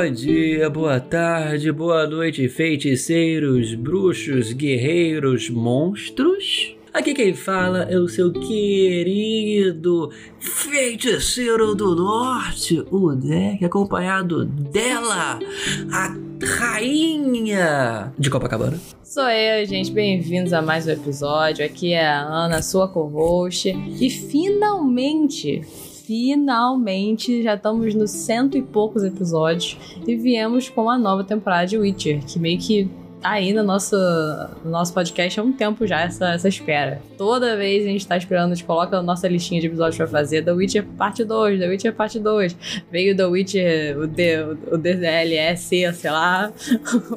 Bom dia, boa tarde, boa noite, feiticeiros, bruxos, guerreiros, monstros. Aqui quem fala é o seu querido feiticeiro do norte, o Deck, acompanhado dela, a rainha de Copacabana. Sou eu, gente. Bem-vindos a mais um episódio. Aqui é a Ana, sua co-host. E finalmente, finalmente já estamos nos cento e poucos episódios e viemos com a nova temporada de Witcher, que meio que tá aí no nosso, no nosso podcast há um tempo já, essa, essa espera. Toda vez a gente tá esperando, a gente coloca a nossa listinha de episódios pra fazer, The Witcher parte 2, The Witcher parte 2. Veio The Witcher, o, D, o DLSC, sei lá.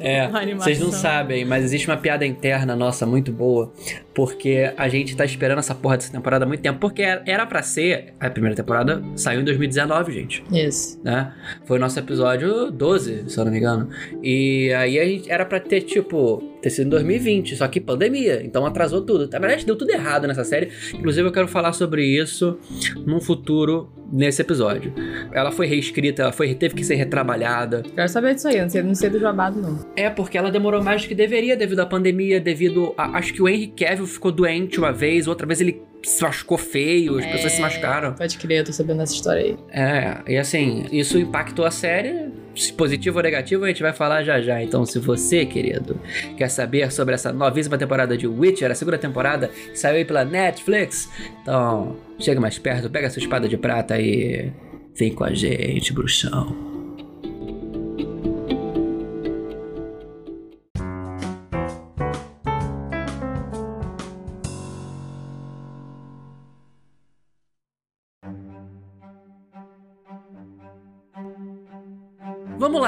É, vocês não sabem, mas existe uma piada interna nossa muito boa, porque a gente tá esperando essa porra dessa temporada há muito tempo, porque era para ser, a primeira temporada saiu em 2019, gente. Isso. Né? Foi o nosso episódio 12, se eu não me engano. E aí a gente era para ter tipo, ter sido em 2020, só que pandemia, então atrasou tudo. Na verdade, deu tudo errado nessa série. Inclusive, eu quero falar sobre isso num futuro nesse episódio. Ela foi reescrita, ela foi, teve que ser retrabalhada. Quero saber disso aí, não sei, não sei do babado, não. É, porque ela demorou mais do que deveria devido à pandemia, devido a, Acho que o Henry Cavill ficou doente uma vez, outra vez ele se machucou feio, as é, pessoas se machucaram. Pode crer, eu tô sabendo dessa história aí. É, e assim, isso impactou a série. Se positivo ou negativo, a gente vai falar já já. Então, se você, querido, quer saber sobre essa novíssima temporada de Witcher, a segunda temporada que saiu aí pela Netflix, então chega mais perto, pega sua espada de prata e vem com a gente, bruxão.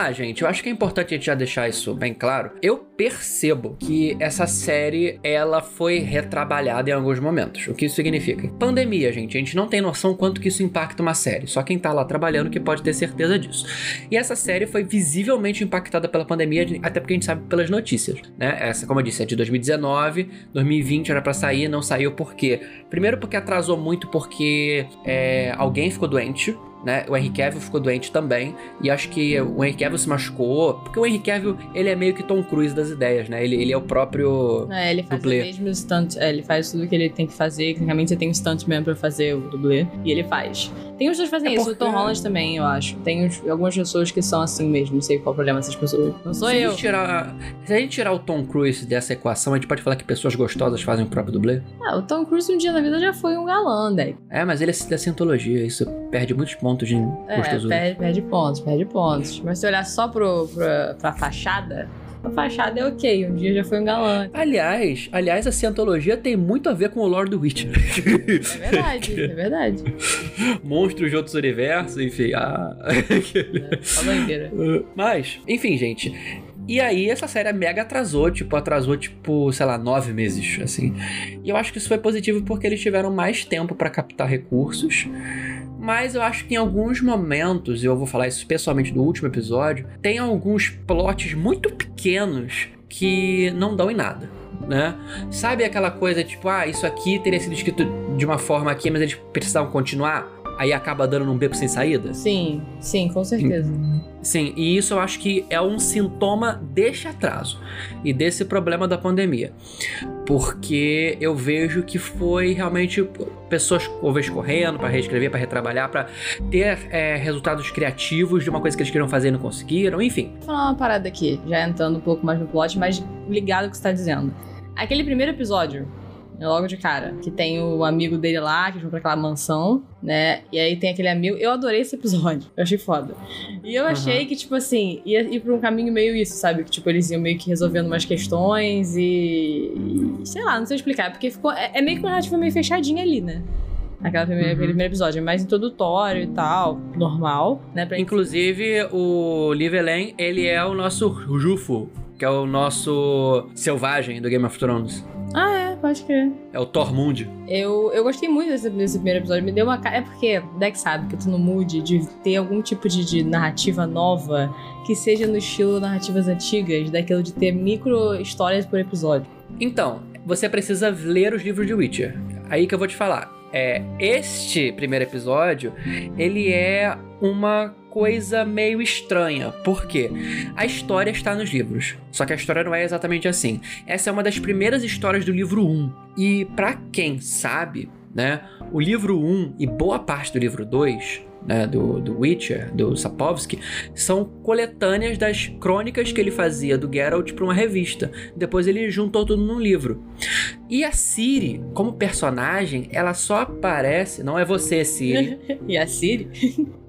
Lá, gente. Eu acho que é importante a gente já deixar isso bem claro. Eu percebo que essa série ela foi retrabalhada em alguns momentos. O que isso significa? Pandemia, gente. A gente não tem noção quanto que isso impacta uma série. Só quem tá lá trabalhando que pode ter certeza disso. E essa série foi visivelmente impactada pela pandemia, até porque a gente sabe pelas notícias, né? Essa, como eu disse, é de 2019, 2020 era para sair, não saiu por quê? Primeiro porque atrasou muito porque é, alguém ficou doente né? O Henry Cavill ficou doente também, e acho que o Henry Cavill se machucou, porque o Henry Cavill, ele é meio que Tom Cruise das ideias, né? Ele, ele é o próprio É, ele faz dublê. o mesmo stunt, é, ele faz tudo que ele tem que fazer, tecnicamente você tem um stuntman pra fazer o dublê, e ele faz. Tem pessoas que fazem é isso, porque... o Tom Holland também, eu acho. Tem algumas pessoas que são assim mesmo, não sei qual é o problema dessas pessoas. Não sou se eu. A tirar, se a gente tirar o Tom Cruise dessa equação, a gente pode falar que pessoas gostosas fazem o próprio dublê? Ah, o Tom Cruise um dia na vida já foi um galã, daí. É, mas ele é da cientologia, isso perde muitos pontos de é. Perde, perde pontos, perde pontos. Mas se olhar só pro, pro, pra fachada, a fachada é ok, um dia já foi um galã. Aliás, aliás, a cientologia tem muito a ver com o lore do Witcher. É verdade, é verdade. Monstros de outros universos, enfim. Ah. É, Mas, enfim, gente. E aí essa série mega atrasou, tipo, atrasou, tipo, sei lá, nove meses, assim. E eu acho que isso foi positivo porque eles tiveram mais tempo para captar recursos mas eu acho que em alguns momentos, e eu vou falar isso especialmente do último episódio, tem alguns plots muito pequenos que não dão em nada. Né? Sabe aquela coisa tipo, ah, isso aqui teria sido escrito de uma forma aqui, mas eles precisavam continuar? Aí acaba dando num beco sem saída? Sim, sim, com certeza. Sim, e isso eu acho que é um sintoma desse atraso e desse problema da pandemia. Porque eu vejo que foi realmente pessoas talvez correndo para reescrever, para retrabalhar, para ter é, resultados criativos de uma coisa que eles queriam fazer e não conseguiram, enfim. Vou falar uma parada aqui, já entrando um pouco mais no plot, mas ligado ao que você tá dizendo. Aquele primeiro episódio logo de cara. Que tem o amigo dele lá, que vão pra aquela mansão, né? E aí tem aquele amigo. Eu adorei esse episódio. Eu achei foda. E eu achei uhum. que, tipo assim, ia ir pra um caminho meio isso, sabe? Que, tipo, eles iam meio que resolvendo umas questões e. sei lá, não sei explicar. Porque ficou. É, é meio que uma narrativa meio fechadinha ali, né? Aquela primeira, uhum. primeiro episódio, é mais introdutório e tal, normal, né? Pra Inclusive, o Livelen, ele é o nosso Jufo, que é o nosso selvagem do Game of Thrones. Ah, é, pode crer. É o Tormund. Eu, eu gostei muito desse, desse primeiro episódio. Me deu uma. É porque, Deck sabe que eu tô no mood de ter algum tipo de, de narrativa nova que seja no estilo narrativas antigas, daquilo de ter micro histórias por episódio. Então, você precisa ler os livros de Witcher. Aí que eu vou te falar. É, este primeiro episódio, ele é uma coisa meio estranha. Por quê? A história está nos livros. Só que a história não é exatamente assim. Essa é uma das primeiras histórias do livro 1. E para quem sabe, né, o livro 1 e boa parte do livro 2 né, do, do Witcher, do Sapkowski, são coletâneas das crônicas que ele fazia do Geralt para uma revista. Depois ele juntou tudo num livro. E a Ciri, como personagem, ela só aparece. Não é você, Ciri. e a Ciri?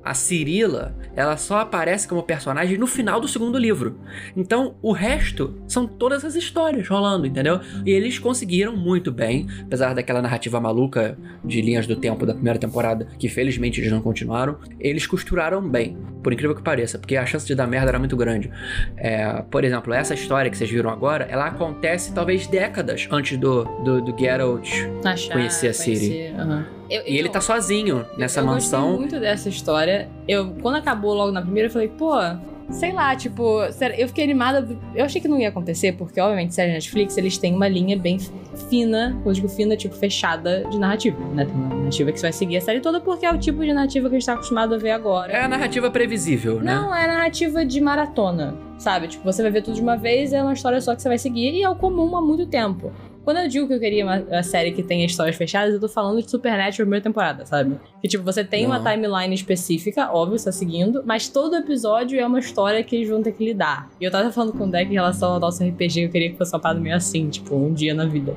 A Cirila, ela só aparece como personagem no final do segundo livro. Então, o resto são todas as histórias rolando, entendeu? E eles conseguiram muito bem, apesar daquela narrativa maluca de linhas do tempo da primeira temporada, que felizmente eles não continuaram, eles costuraram bem, por incrível que pareça, porque a chance de dar merda era muito grande. É, por exemplo, essa história que vocês viram agora, ela acontece talvez décadas antes do, do, do Geralt conhecer a Ciri. Uhum. Eu, e ele tá sozinho nessa eu mansão. Eu gostei muito dessa história. Eu, quando acabou logo na primeira, eu falei, pô, sei lá, tipo, eu fiquei animada. Eu achei que não ia acontecer, porque, obviamente, série Netflix, eles têm uma linha bem fina, eu digo fina, tipo, fechada de narrativa, né? Tem uma narrativa que você vai seguir a série toda, porque é o tipo de narrativa que a gente tá acostumado a ver agora. É a narrativa previsível, né? Não, é a narrativa de maratona, sabe? Tipo, você vai ver tudo de uma vez, é uma história só que você vai seguir, e é o comum há muito tempo. Quando eu digo que eu queria uma, uma série que tenha histórias fechadas, eu tô falando de Supernatural primeira temporada, sabe? Que, tipo, você tem uma timeline específica, óbvio, você tá seguindo, mas todo episódio é uma história que eles vão ter que lidar. E eu tava falando com o Deck em relação ao nosso RPG, eu queria que fosse uma parada meio assim, tipo, um dia na vida.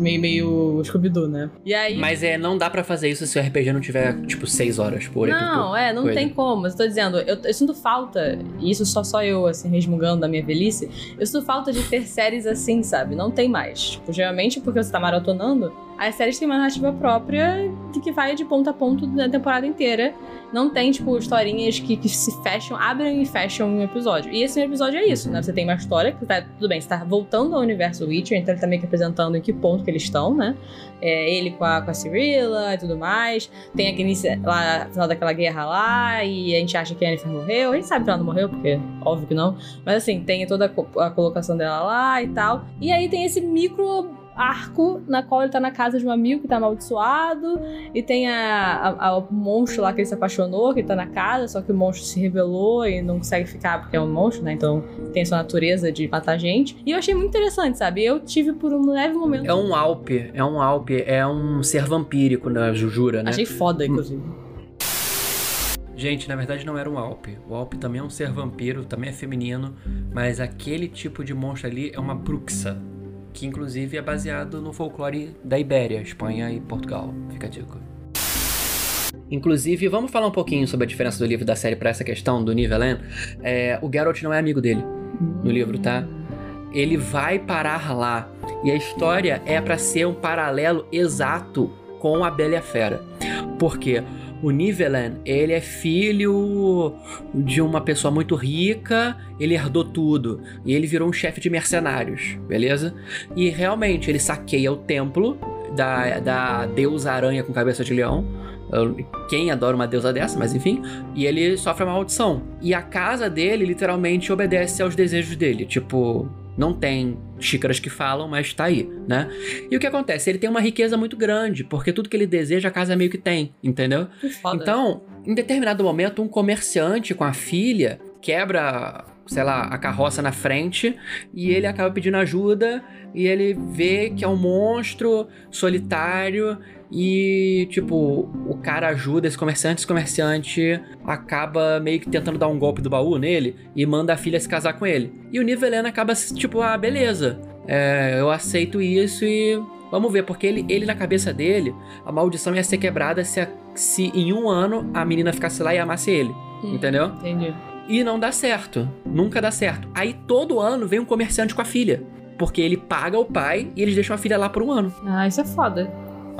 Meio, meio Scooby-Doo, né? E aí... Mas é, não dá para fazer isso se o RPG não tiver, tipo, seis horas por. Não, é, não tem como. Eu tô dizendo, eu, eu sinto falta, e isso só só eu, assim, resmungando da minha velhice, eu sinto falta de ter séries assim, sabe? Não tem mais. Tipo, geralmente porque você tá maratonando, as séries têm uma narrativa própria de que vai de ponto a ponto da temporada inteira. Não tem, tipo, historinhas que, que se fecham, abrem e fecham um episódio. E esse episódio é isso, né? Você tem uma história que tá, tudo bem, você tá voltando ao universo Witcher, então ele tá meio que apresentando em que ponto que eles estão, né? É, ele com a, com a Cirilla e tudo mais. Tem aquele lá, final daquela guerra lá, e a gente acha que a Yennefer morreu. A gente sabe que ela não morreu, porque óbvio que não. Mas assim, tem toda a, a colocação dela lá e tal. E aí tem esse micro arco na qual ele tá na casa de um amigo que tá amaldiçoado. E tem a, a, a, o monstro lá que ele se apaixonou, que tá na casa, só que o monstro se revelou e não consegue ficar porque é um monstro, né? Então tem a sua natureza de matar gente. E eu achei muito interessante, sabe? Eu tive por um leve momento. É um Alpe, é um Alpe, é um ser vampírico na Jujura, né? Achei foda, inclusive. Gente, na verdade não era um Alpe. O Alpe também é um ser vampiro, também é feminino, mas aquele tipo de monstro ali é uma Bruxa que inclusive é baseado no folclore da Ibéria, Espanha e Portugal. Fica a dica. Inclusive, vamos falar um pouquinho sobre a diferença do livro da série para essa questão do Nivelen. É, o Geralt não é amigo dele no livro, tá? Ele vai parar lá e a história é para ser um paralelo exato com a Bela e a Fera. Por quê? O Nivelen, ele é filho de uma pessoa muito rica, ele herdou tudo e ele virou um chefe de mercenários, beleza? E realmente ele saqueia o templo da, da deusa aranha com cabeça de leão. Quem adora uma deusa dessa, mas enfim. E ele sofre uma maldição. E a casa dele literalmente obedece aos desejos dele. Tipo, não tem xícaras que falam, mas tá aí, né? E o que acontece? Ele tem uma riqueza muito grande, porque tudo que ele deseja a casa meio que tem, entendeu? Foda. Então, em determinado momento, um comerciante com a filha quebra, sei lá, a carroça na frente e ele acaba pedindo ajuda e ele vê que é um monstro solitário e, tipo, o cara ajuda esse comerciante, esse comerciante acaba meio que tentando dar um golpe do baú nele e manda a filha se casar com ele. E o Nivelena acaba, tipo, ah, beleza, é, eu aceito isso e vamos ver, porque ele, ele na cabeça dele, a maldição ia ser quebrada se, a, se em um ano a menina ficasse lá e amasse ele, hum, entendeu? Entendi. E não dá certo, nunca dá certo. Aí todo ano vem um comerciante com a filha. Porque ele paga o pai e eles deixam a filha lá por um ano. Ah, isso é foda.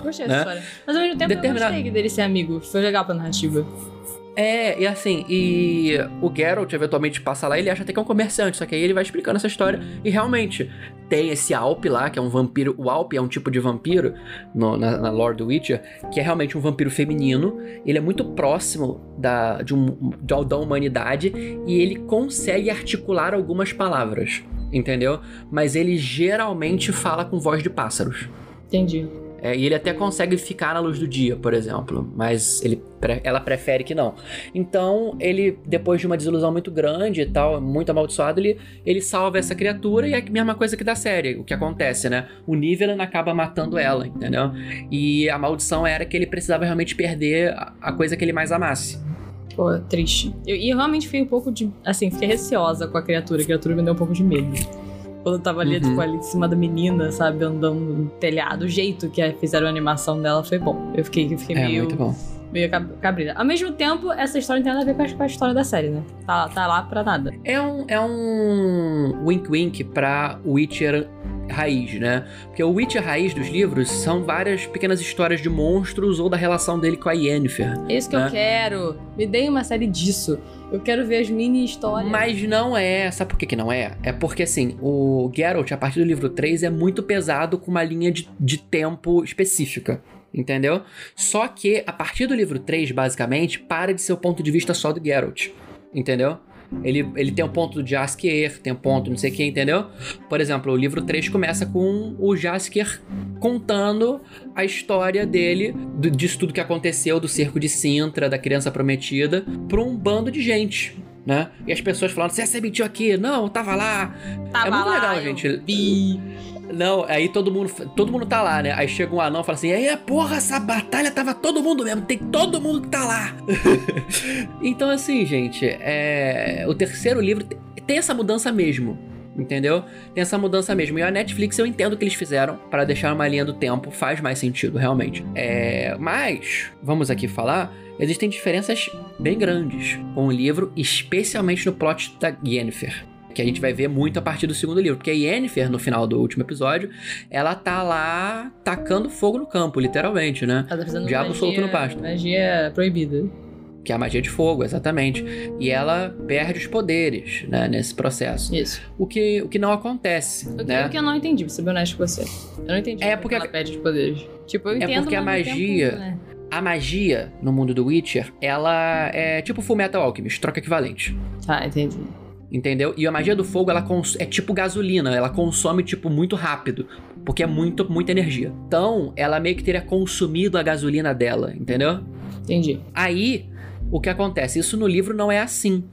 Gostei dessa né? história. Mas ao mesmo tempo Determinado... eu gostei dele ser amigo. Foi legal pra narrativa. É, e assim, e o Geralt eventualmente passa lá, ele acha até que é um comerciante, só que aí ele vai explicando essa história. E realmente, tem esse Alp lá, que é um vampiro. O Alp é um tipo de vampiro no, na, na lore do Witcher, que é realmente um vampiro feminino. Ele é muito próximo da, de um, da humanidade e ele consegue articular algumas palavras, entendeu? Mas ele geralmente fala com voz de pássaros. Entendi. É, e ele até consegue ficar na luz do dia, por exemplo, mas ele, ela prefere que não. Então, ele, depois de uma desilusão muito grande e tal, muito amaldiçoado, ele, ele salva essa criatura e é a mesma coisa que da série, o que acontece, né? O Nivelan acaba matando ela, entendeu? E a maldição era que ele precisava realmente perder a coisa que ele mais amasse. Pô, triste. Eu, e eu realmente fiquei um pouco de. Assim, fiquei receosa com a criatura. A criatura me deu um pouco de medo. Quando eu tava ali, uhum. tipo, ali em cima da menina, sabe, andando no telhado, o jeito que fizeram a animação dela foi bom. Eu fiquei, eu fiquei é, meio. Muito bom. Meio cabreira. Ao mesmo tempo, essa história não tem nada a ver com a, história da série, né? Tá, tá lá pra nada. É um, é um wink-wink pra Witcher raiz, né? Porque o Witcher raiz dos livros são várias pequenas histórias de monstros ou da relação dele com a Yennefer. É isso que né? eu quero. Me dê uma série disso. Eu quero ver as mini histórias. Mas não é. Sabe por que, que não é? É porque, assim, o Geralt, a partir do livro 3, é muito pesado com uma linha de, de tempo específica. Entendeu? Só que, a partir do livro 3, basicamente, para de ser o ponto de vista só do Geralt. Entendeu? Ele, ele tem um ponto do Jaskier, tem um ponto não sei o que, entendeu? Por exemplo, o livro 3 começa com o Jaskier contando a história dele, disso tudo que aconteceu, do cerco de Sintra, da criança prometida, pra um bando de gente. Né? E as pessoas falando, você mentiu aqui? Não, tava lá. Tava é muito lá, legal, gente. Vi. Não, aí todo mundo, todo mundo tá lá, né? Aí chega um anão e fala assim: aí, porra, essa batalha tava todo mundo mesmo, tem todo mundo que tá lá. então, assim, gente, é... o terceiro livro tem essa mudança mesmo. Entendeu? Tem essa mudança mesmo. E a Netflix eu entendo o que eles fizeram para deixar uma linha do tempo, faz mais sentido, realmente. É... Mas, vamos aqui falar existem diferenças bem grandes com o livro, especialmente no plot da Yennefer que a gente vai ver muito a partir do segundo livro. Porque a Yennefer, no final do último episódio, ela tá lá tacando fogo no campo, literalmente, né? Ela tá fazendo Diabo magia, solto no pasto. Magia proibida. Que é a magia de fogo, exatamente. E ela perde os poderes, né, nesse processo. Isso. O que, o que não acontece, O que, né? o que eu não entendi, pra ser bem honesto com você. Eu não entendi É como porque ela perde os poderes. Tipo, eu É entendo, porque a magia- tempo, né? A magia no mundo do Witcher, ela é tipo Full Metal Alchemist, troca equivalente. Tá, entendi. Entendeu? E a magia do fogo, ela é tipo gasolina, ela consome, tipo, muito rápido. Porque é muito, muita energia. Então, ela meio que teria consumido a gasolina dela, entendeu? Entendi. Aí, o que acontece? Isso no livro não é assim.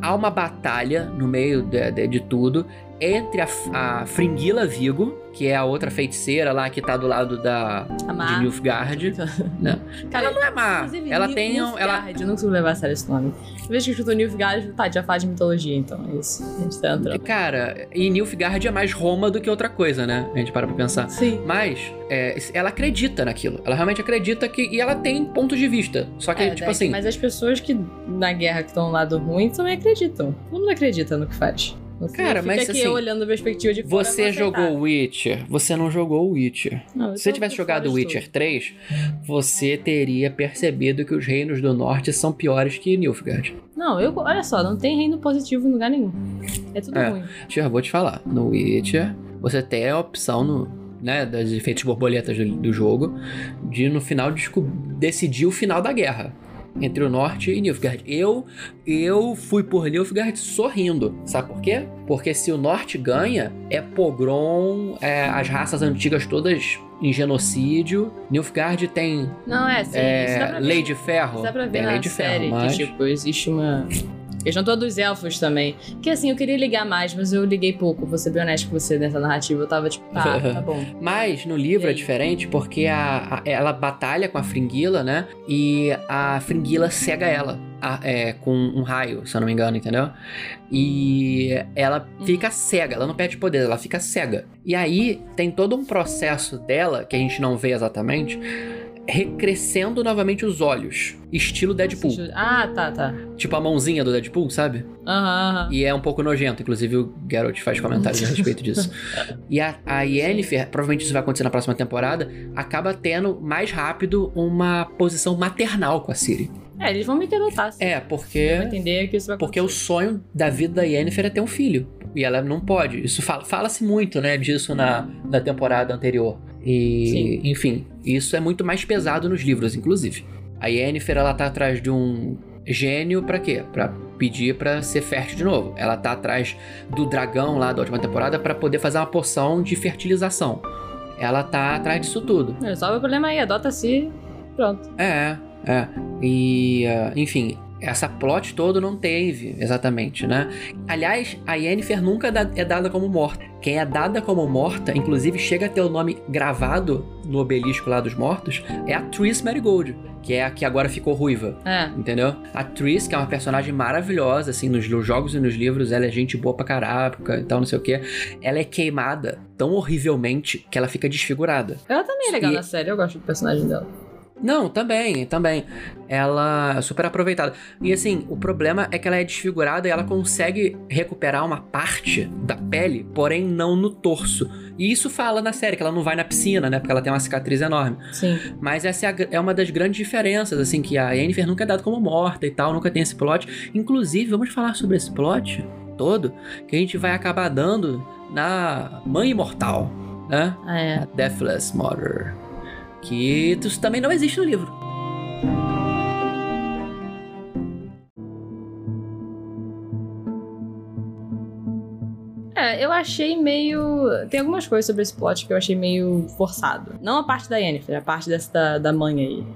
Há uma batalha no meio de, de- de tudo entre a, a Fringilla Vigo, que é a outra feiticeira lá que tá do lado da de Nilfgaard. né? Cara, ela não é má. Ela Nil- tem um, ela Eu não consigo levar a sério esse nome. Eu vejo que escutou Nilfgaard, tá, já fala de mitologia, então é isso. A gente tá entrando. Cara, e Nilfgaard é mais Roma do que outra coisa, né? A gente para pra pensar. Sim. Mas é, ela acredita naquilo. Ela realmente acredita que. E ela tem pontos de vista. Só que, É, tipo daí- assim. Mas as pessoas que na guerra que estão no lado ruim também acreditam. Todo mundo acredita no que faz. Não Cara, significa mas assim, olhando a perspectiva de fora. Você jogou Witcher, você não jogou Witcher. Não, Se você tivesse jogado Witcher 3, você teria percebido que os reinos do norte são piores que Nilfgaard. Não, eu, olha só, não tem reino positivo em lugar nenhum. É tudo É. ruim. Já vou te falar, no Witcher, você tem a opção no, né, dos efeitos borboletas do, do jogo de no final decidir o final da guerra. Entre o norte e Nilfgaard. Eu, eu fui por Nilfgaard sorrindo. Sabe por quê? Porque se o norte ganha, é pogrom, é, as raças antigas todas em genocídio. Nilfgaard tem Não, é, sim. é, lei de ferro. Isso dá pra ver tem na lei de ferro, mas... que, tipo, existe uma... Questão toda dos elfos também. Que assim, eu queria ligar mais, mas eu liguei pouco. Vou ser bem honesto com você nessa narrativa. Eu tava tipo, tá, tá bom. Mas no livro é diferente porque a, a- ela batalha com a Fringilla, né? E a Fringilla cega ela a- é, com um raio, se eu não me engano, entendeu? E ela Uhum. fica cega, ela não perde poder, ela fica cega. E aí tem todo um processo dela, que a gente não vê exatamente, recrescendo novamente os olhos. Estilo Deadpool. Ah, tá, tá. Tipo a mãozinha do Deadpool, sabe? Aham, aham. E é um pouco nojento, inclusive o Geralt faz comentários a respeito disso. E a, a Yennefer, provavelmente isso vai acontecer na próxima temporada, acaba tendo mais rápido uma posição maternal com a Ciri. É, eles vão me derrotar. Assim. É, porque entender que isso vai porque o sonho da vida da Yennefer é ter um filho. E ela não pode. Isso fala- fala-se muito, né, disso na, na temporada anterior. E, Sim. enfim, isso é muito mais pesado nos livros, inclusive. A Yennefer, ela tá atrás de um gênio pra quê? Pra pedir pra ser fértil de novo. Ela tá atrás do dragão lá da última temporada pra poder fazer uma poção de fertilização. ela tá atrás disso tudo. Resolve o problema aí, adota-se. Pronto. É, é. E, uh, enfim, essa plot todo não teve, exatamente, né? Aliás, a Yennefer nunca é dada como morta. Quem é dada como morta, inclusive chega a ter o nome gravado no obelisco lá dos mortos, é a Triss Marigold, que é a que agora ficou ruiva. É. Entendeu? A Triss, que é uma personagem maravilhosa, assim, nos, nos jogos e nos livros, ela é gente boa pra caraca e tal, não sei o quê. Ela é queimada tão horrivelmente que ela fica desfigurada. Ela também é legal E- na série, eu gosto do personagem dela. Não, também, também. Ela é super aproveitada. E assim, o problema é que ela é desfigurada e ela consegue recuperar uma parte da pele, porém não no torso. E isso fala na série, que ela não vai na piscina, né? Porque ela tem uma cicatriz enorme. Sim. Mas essa é, a é uma das grandes diferenças, assim, que a Yennefer nunca é dada como morta e tal, nunca tem esse plot. Inclusive, vamos falar sobre esse plot todo, que a gente vai acabar dando na Mãe Imortal, né? Ah, é. A Deathless Mother. Que isso também não existe no livro. É, eu achei meio. Tem algumas coisas sobre esse plot que eu achei meio forçado. Não a parte da Yennefer, a parte dessa da, mãe aí.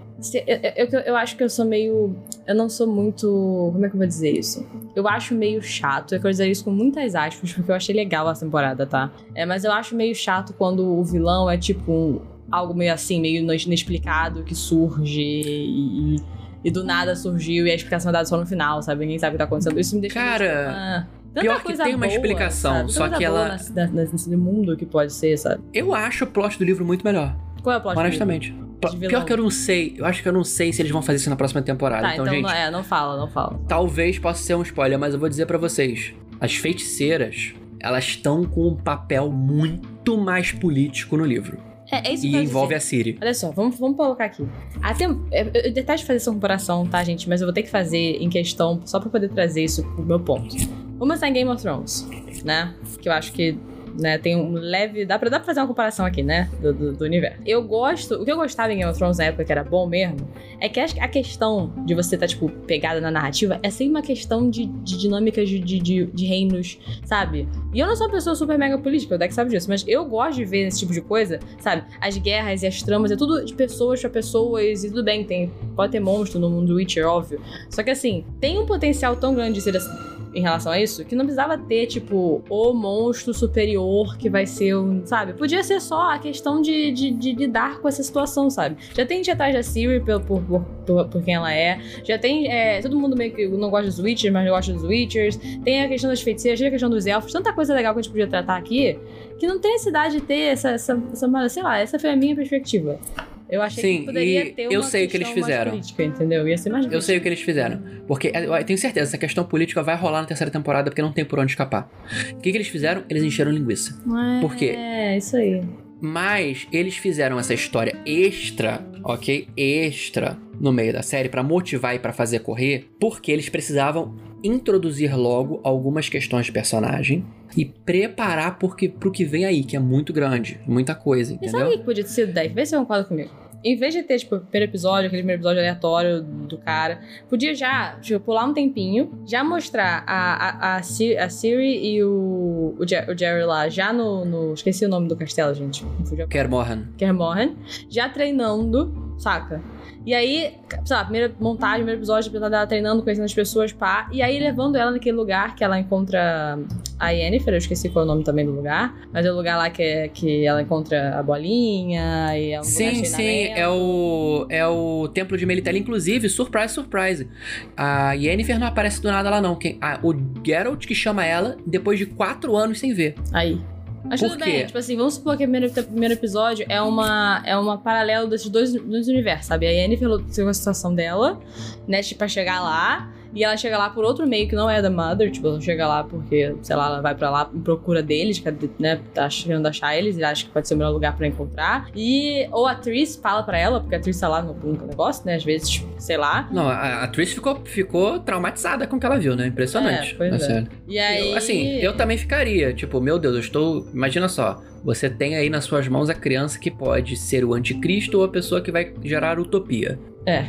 Eu, eu- eu acho que eu sou meio. Eu não sou muito. Como é que eu vou dizer isso? Eu acho meio chato. Eu quero dizer isso com muitas aspas, porque eu achei legal a temporada, tá? É, mas eu acho meio chato quando o vilão é tipo um- algo meio assim, meio inexplicado que surge e. e- do nada surgiu e a explicação é dada só no final, sabe? Ninguém sabe o que tá acontecendo. Isso me deixa Cara, tipo, ah, tanta pior que tem uma boa, explicação, sabe? Só que ela- nesse- na- nesse mundo que pode ser, sabe? Eu acho o plot do livro muito melhor, Qual é o plot? do honestamente. De vilão. Pior que eu não sei, eu acho que eu não sei se eles vão fazer isso na próxima temporada. livro? Tá, então, então, gente, não, é, não fala, não fala. talvez possa ser um spoiler, mas eu vou dizer pra vocês. As feiticeiras, elas estão com um papel muito mais político no livro. É, é isso que E eu envolve dizer. a Siri. Olha só, vamos, vamos colocar aqui. Até, eu, eu detesto fazer essa comparação, tá, gente? Mas eu vou ter que fazer em questão, só pra poder trazer isso pro meu ponto. Vamos pensar em Game of Thrones, né? Que eu acho que né, tem um leve. Dá pra, dá pra fazer uma comparação aqui, né? Do, do, do universo. Eu gosto. O que eu gostava em Game of Thrones na época, que era bom mesmo, é que a questão de você estar, tipo, pegada na narrativa é sempre uma questão de, de dinâmicas de, de, de, reinos, sabe? E eu não sou uma pessoa super mega política, o Dex sabe disso, mas eu gosto de ver esse tipo de coisa, sabe? As guerras e as tramas, é tudo de pessoas pra pessoas, e tudo bem, tem, pode ter monstro no mundo do Witcher, óbvio. Só que assim, tem um potencial tão grande de ser assim, em relação a isso, que não precisava ter, tipo, o monstro superior que vai ser um, sabe? Podia ser só a questão de, de, de lidar com essa situação, sabe? Já tem gente atrás da Siri por, por, por, por- quem ela é. Já tem. é, todo mundo meio que não gosta dos Witchers, mas gosta dos Witchers. Tem a questão das feiticeiras, tem a questão dos elfos. Tanta coisa legal que a gente podia tratar aqui que não tem necessidade de ter essa, essa, essa sei lá, essa foi a minha perspectiva. Eu achei Sim, que poderia ter uma eu sei o que eles fizeram. política, entendeu? Ia ser mais Eu sei o que eles fizeram. Porque é, eu tenho certeza, essa questão política vai rolar na terceira temporada porque não tem por onde escapar. O que, que eles fizeram? Eles encheram linguiça. É, Por quê? É, isso aí. Mas eles fizeram essa história extra, ok? Extra no meio da série pra motivar e pra fazer correr, porque eles precisavam introduzir logo algumas questões de personagem e preparar porque, pro que vem aí, que é muito grande, muita coisa, entendeu? sabe o que podia ter sido, Deck? Vê se você concorda comigo. Em vez de ter, tipo, o primeiro episódio, aquele primeiro episódio aleatório do cara, podia já, tipo, pular um tempinho, já mostrar a, a, a, Ci- a Siri e o, o, Jer- o Jerry lá, já no, no- Esqueci o nome do castelo, gente. Kermorran. Kermorren, já treinando, saca? E aí, sei lá, primeira montagem, primeiro episódio, dela treinando, conhecendo as pessoas, pá. E aí levando ela naquele lugar que ela encontra a Yennefer, eu esqueci qual é o nome também do lugar. Mas é o lugar lá que, é, que ela encontra a bolinha e é um Sim, sim, é o, é o templo de Melitele. Inclusive, surprise, surprise. A Yennefer não aparece do nada lá, não. Quem, a- o Geralt que chama ela depois de quatro anos sem ver. Aí. Mas Por tudo quê? bem, tipo assim, vamos supor que o primeiro, primeiro episódio é uma, é uma paralelo desses dois, dois universos, sabe? A Yennefer luta com a situação dela, né, tipo, pra chegar lá, e ela chega lá por outro meio que não é da Mother, tipo, ela chega lá porque, sei lá, ela vai pra lá em procura deles, cadê- né, tá querendo achar eles, e acha que pode ser o melhor lugar pra encontrar. E, ou a Triss fala pra ela, porque a Triss tá lá no, no negócio, né, às vezes, tipo, sei lá. Não, a, a Trish ficou, ficou traumatizada com o que ela viu, né? Impressionante. É, pois é. E aí... Eu, assim, eu também ficaria. Tipo, meu Deus, eu estou. Imagina só. Você tem aí nas suas mãos a criança que pode ser o anticristo ou a pessoa que vai gerar utopia. É,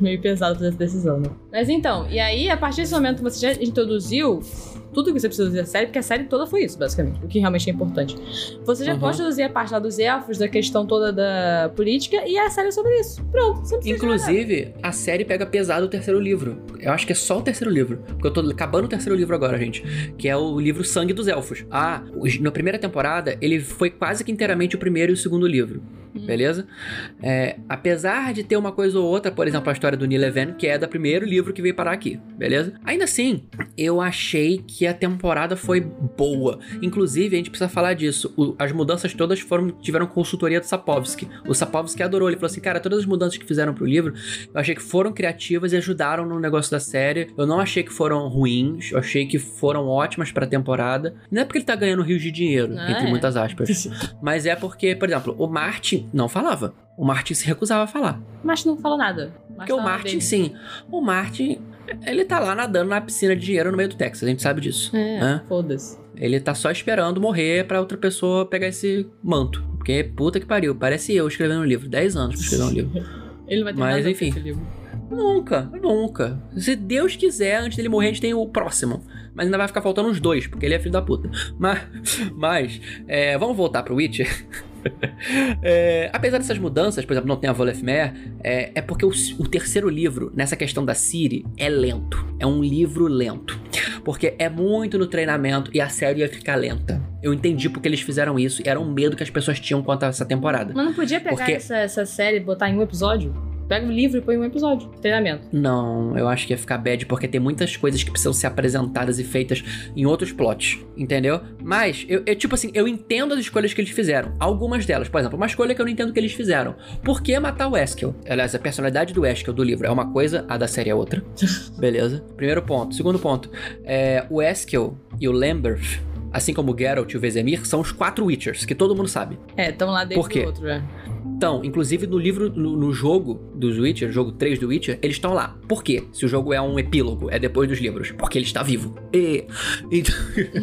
meio pesado fazer essa decisão, né? Mas então, e aí, a partir desse momento que você já introduziu tudo que você precisa da série, porque a série toda foi isso, basicamente. O que realmente é importante. Você já Uhum. pode traduzir a parte lá dos elfos, da questão toda da política, e a série é sobre isso. Pronto, você precisa. Inclusive, a série pega pesado o terceiro livro. Eu acho que é só o terceiro livro. Porque eu tô acabando o terceiro livro agora, gente. Que é o livro Sangue dos Elfos. Ah, na primeira temporada, ele foi quase que inteiramente o primeiro e o segundo livro. Hum. Beleza? É, apesar de ter uma coisa ou outra, por exemplo, a história do Nileven, que é do primeiro livro que veio parar aqui, beleza? Ainda assim, eu achei que a temporada foi boa. Inclusive, a gente precisa falar disso. O- as mudanças todas foram tiveram consultoria do Sapowski. O Sapowski adorou. Ele falou assim: cara, todas as mudanças que fizeram pro livro, eu achei que foram criativas e ajudaram no negócio da série. Eu não achei que foram ruins. Eu achei que foram ótimas pra temporada. Não é porque ele tá ganhando rios de dinheiro, Ah, entre é. muitas aspas. Mas é porque, por exemplo, o Martin não falava. O Martin se recusava a falar. Mas não fala nada. Porque o Martin, sim. O Martin, ele tá lá nadando na piscina de dinheiro no meio do Texas. A gente sabe disso. É, Hã? foda-se. Ele tá só esperando morrer pra outra pessoa pegar esse manto. Porque, puta que pariu, parece eu escrevendo um livro. 10 anos pra escrever um livro. Ele vai ter Mas, enfim. esse livro. Nunca, nunca. Se Deus quiser, antes dele morrer, a gente tem o próximo. Mas ainda vai ficar faltando uns dois, porque ele é filho da puta. Mas, mas é, vamos voltar pro Witcher. É, apesar dessas mudanças, por exemplo, não tem a Volefmer, é, é porque o, o terceiro livro, nessa questão da Ciri, é lento. É um livro lento. Porque é muito no treinamento e a série ia ficar lenta. Eu entendi porque eles fizeram isso e era um medo que as pessoas tinham quanto a essa temporada. Mas não podia pegar Porque- essa, essa série e botar em um episódio? Pega o livro e põe um episódio. Treinamento. Não, eu acho que ia ficar bad porque tem muitas coisas que precisam ser apresentadas e feitas em outros plots, entendeu? Mas, eu, eu, tipo assim, eu entendo as escolhas que eles fizeram. Algumas delas, por exemplo, uma escolha que eu não entendo que eles fizeram. Por que matar o Eskel? Aliás, a personalidade do Eskel do livro é uma coisa, a da série é outra. Beleza? Primeiro ponto. Segundo ponto, é, o Eskel e o Lambert, assim como o Geralt e o Vesemir, são os quatro Witchers, que todo mundo sabe. É, estão lá dentro Por quê? do outro, é. Então, inclusive no livro, no, no jogo dos Witcher, jogo 3 do Witcher, eles estão lá. Por quê? Se o jogo é um epílogo, é depois dos livros. Porque ele está vivo. E. Então,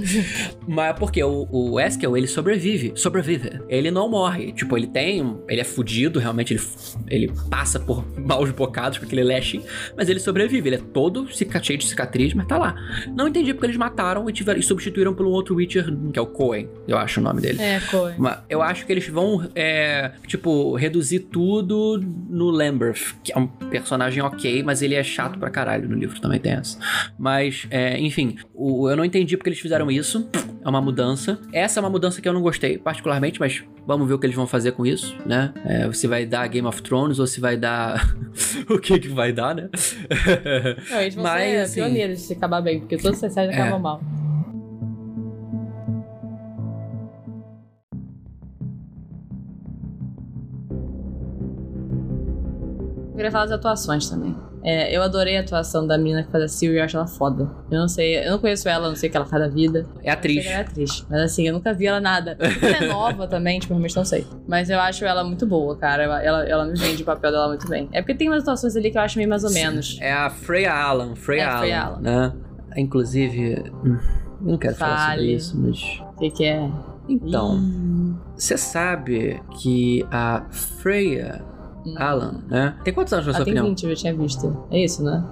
mas porque o, o Eskel, ele sobrevive. Sobrevive. Ele não morre. Tipo, ele tem. Ele é fudido, realmente. Ele, ele passa por maus bocados com aquele lashing. Mas ele sobrevive. Ele é todo cheio de cicatriz, mas tá lá. Não entendi porque eles mataram e, tiveram, e substituíram por um outro Witcher, que é o Cohen. Eu acho o nome dele. É, coi. Mas eu acho que eles vão, é, tipo, reduzir tudo no Lambert, que é um personagem ok, mas ele é chato pra caralho no livro, também tem essa. Mas, é, enfim, o- eu não entendi porque eles fizeram isso. É uma mudança. Essa é uma mudança que eu não gostei, particularmente, mas vamos ver o que eles vão fazer com isso, né? É, se vai dar Game of Thrones ou se vai dar. o que que vai dar, né? Não, eles vão Mas, ser assim, pioneiros se acabar bem, porque todas essas séries É. acabam mal. Queria falar das atuações também. É, eu adorei a atuação da menina que faz a Siri, eu acho ela foda. Eu não sei, eu não conheço ela, não sei o que ela faz da vida. É atriz. ela é atriz. Mas assim, eu nunca vi ela nada. Ela é nova também, tipo, realmente não sei. Mas eu acho ela muito boa, cara. Ela, ela, ela me vende o papel dela muito bem. É porque tem umas atuações ali que eu acho meio mais ou menos. É a Freya Allan. Freya É, Allan, Freya Allan. né? Inclusive, hum, eu não quero falar sobre Fale. isso, mas... O que, que é? Então, você sabe que a Freya. Alan, né? Tem quantos anos na Ela sua tem opinião? 20, eu já tinha visto. É isso, né?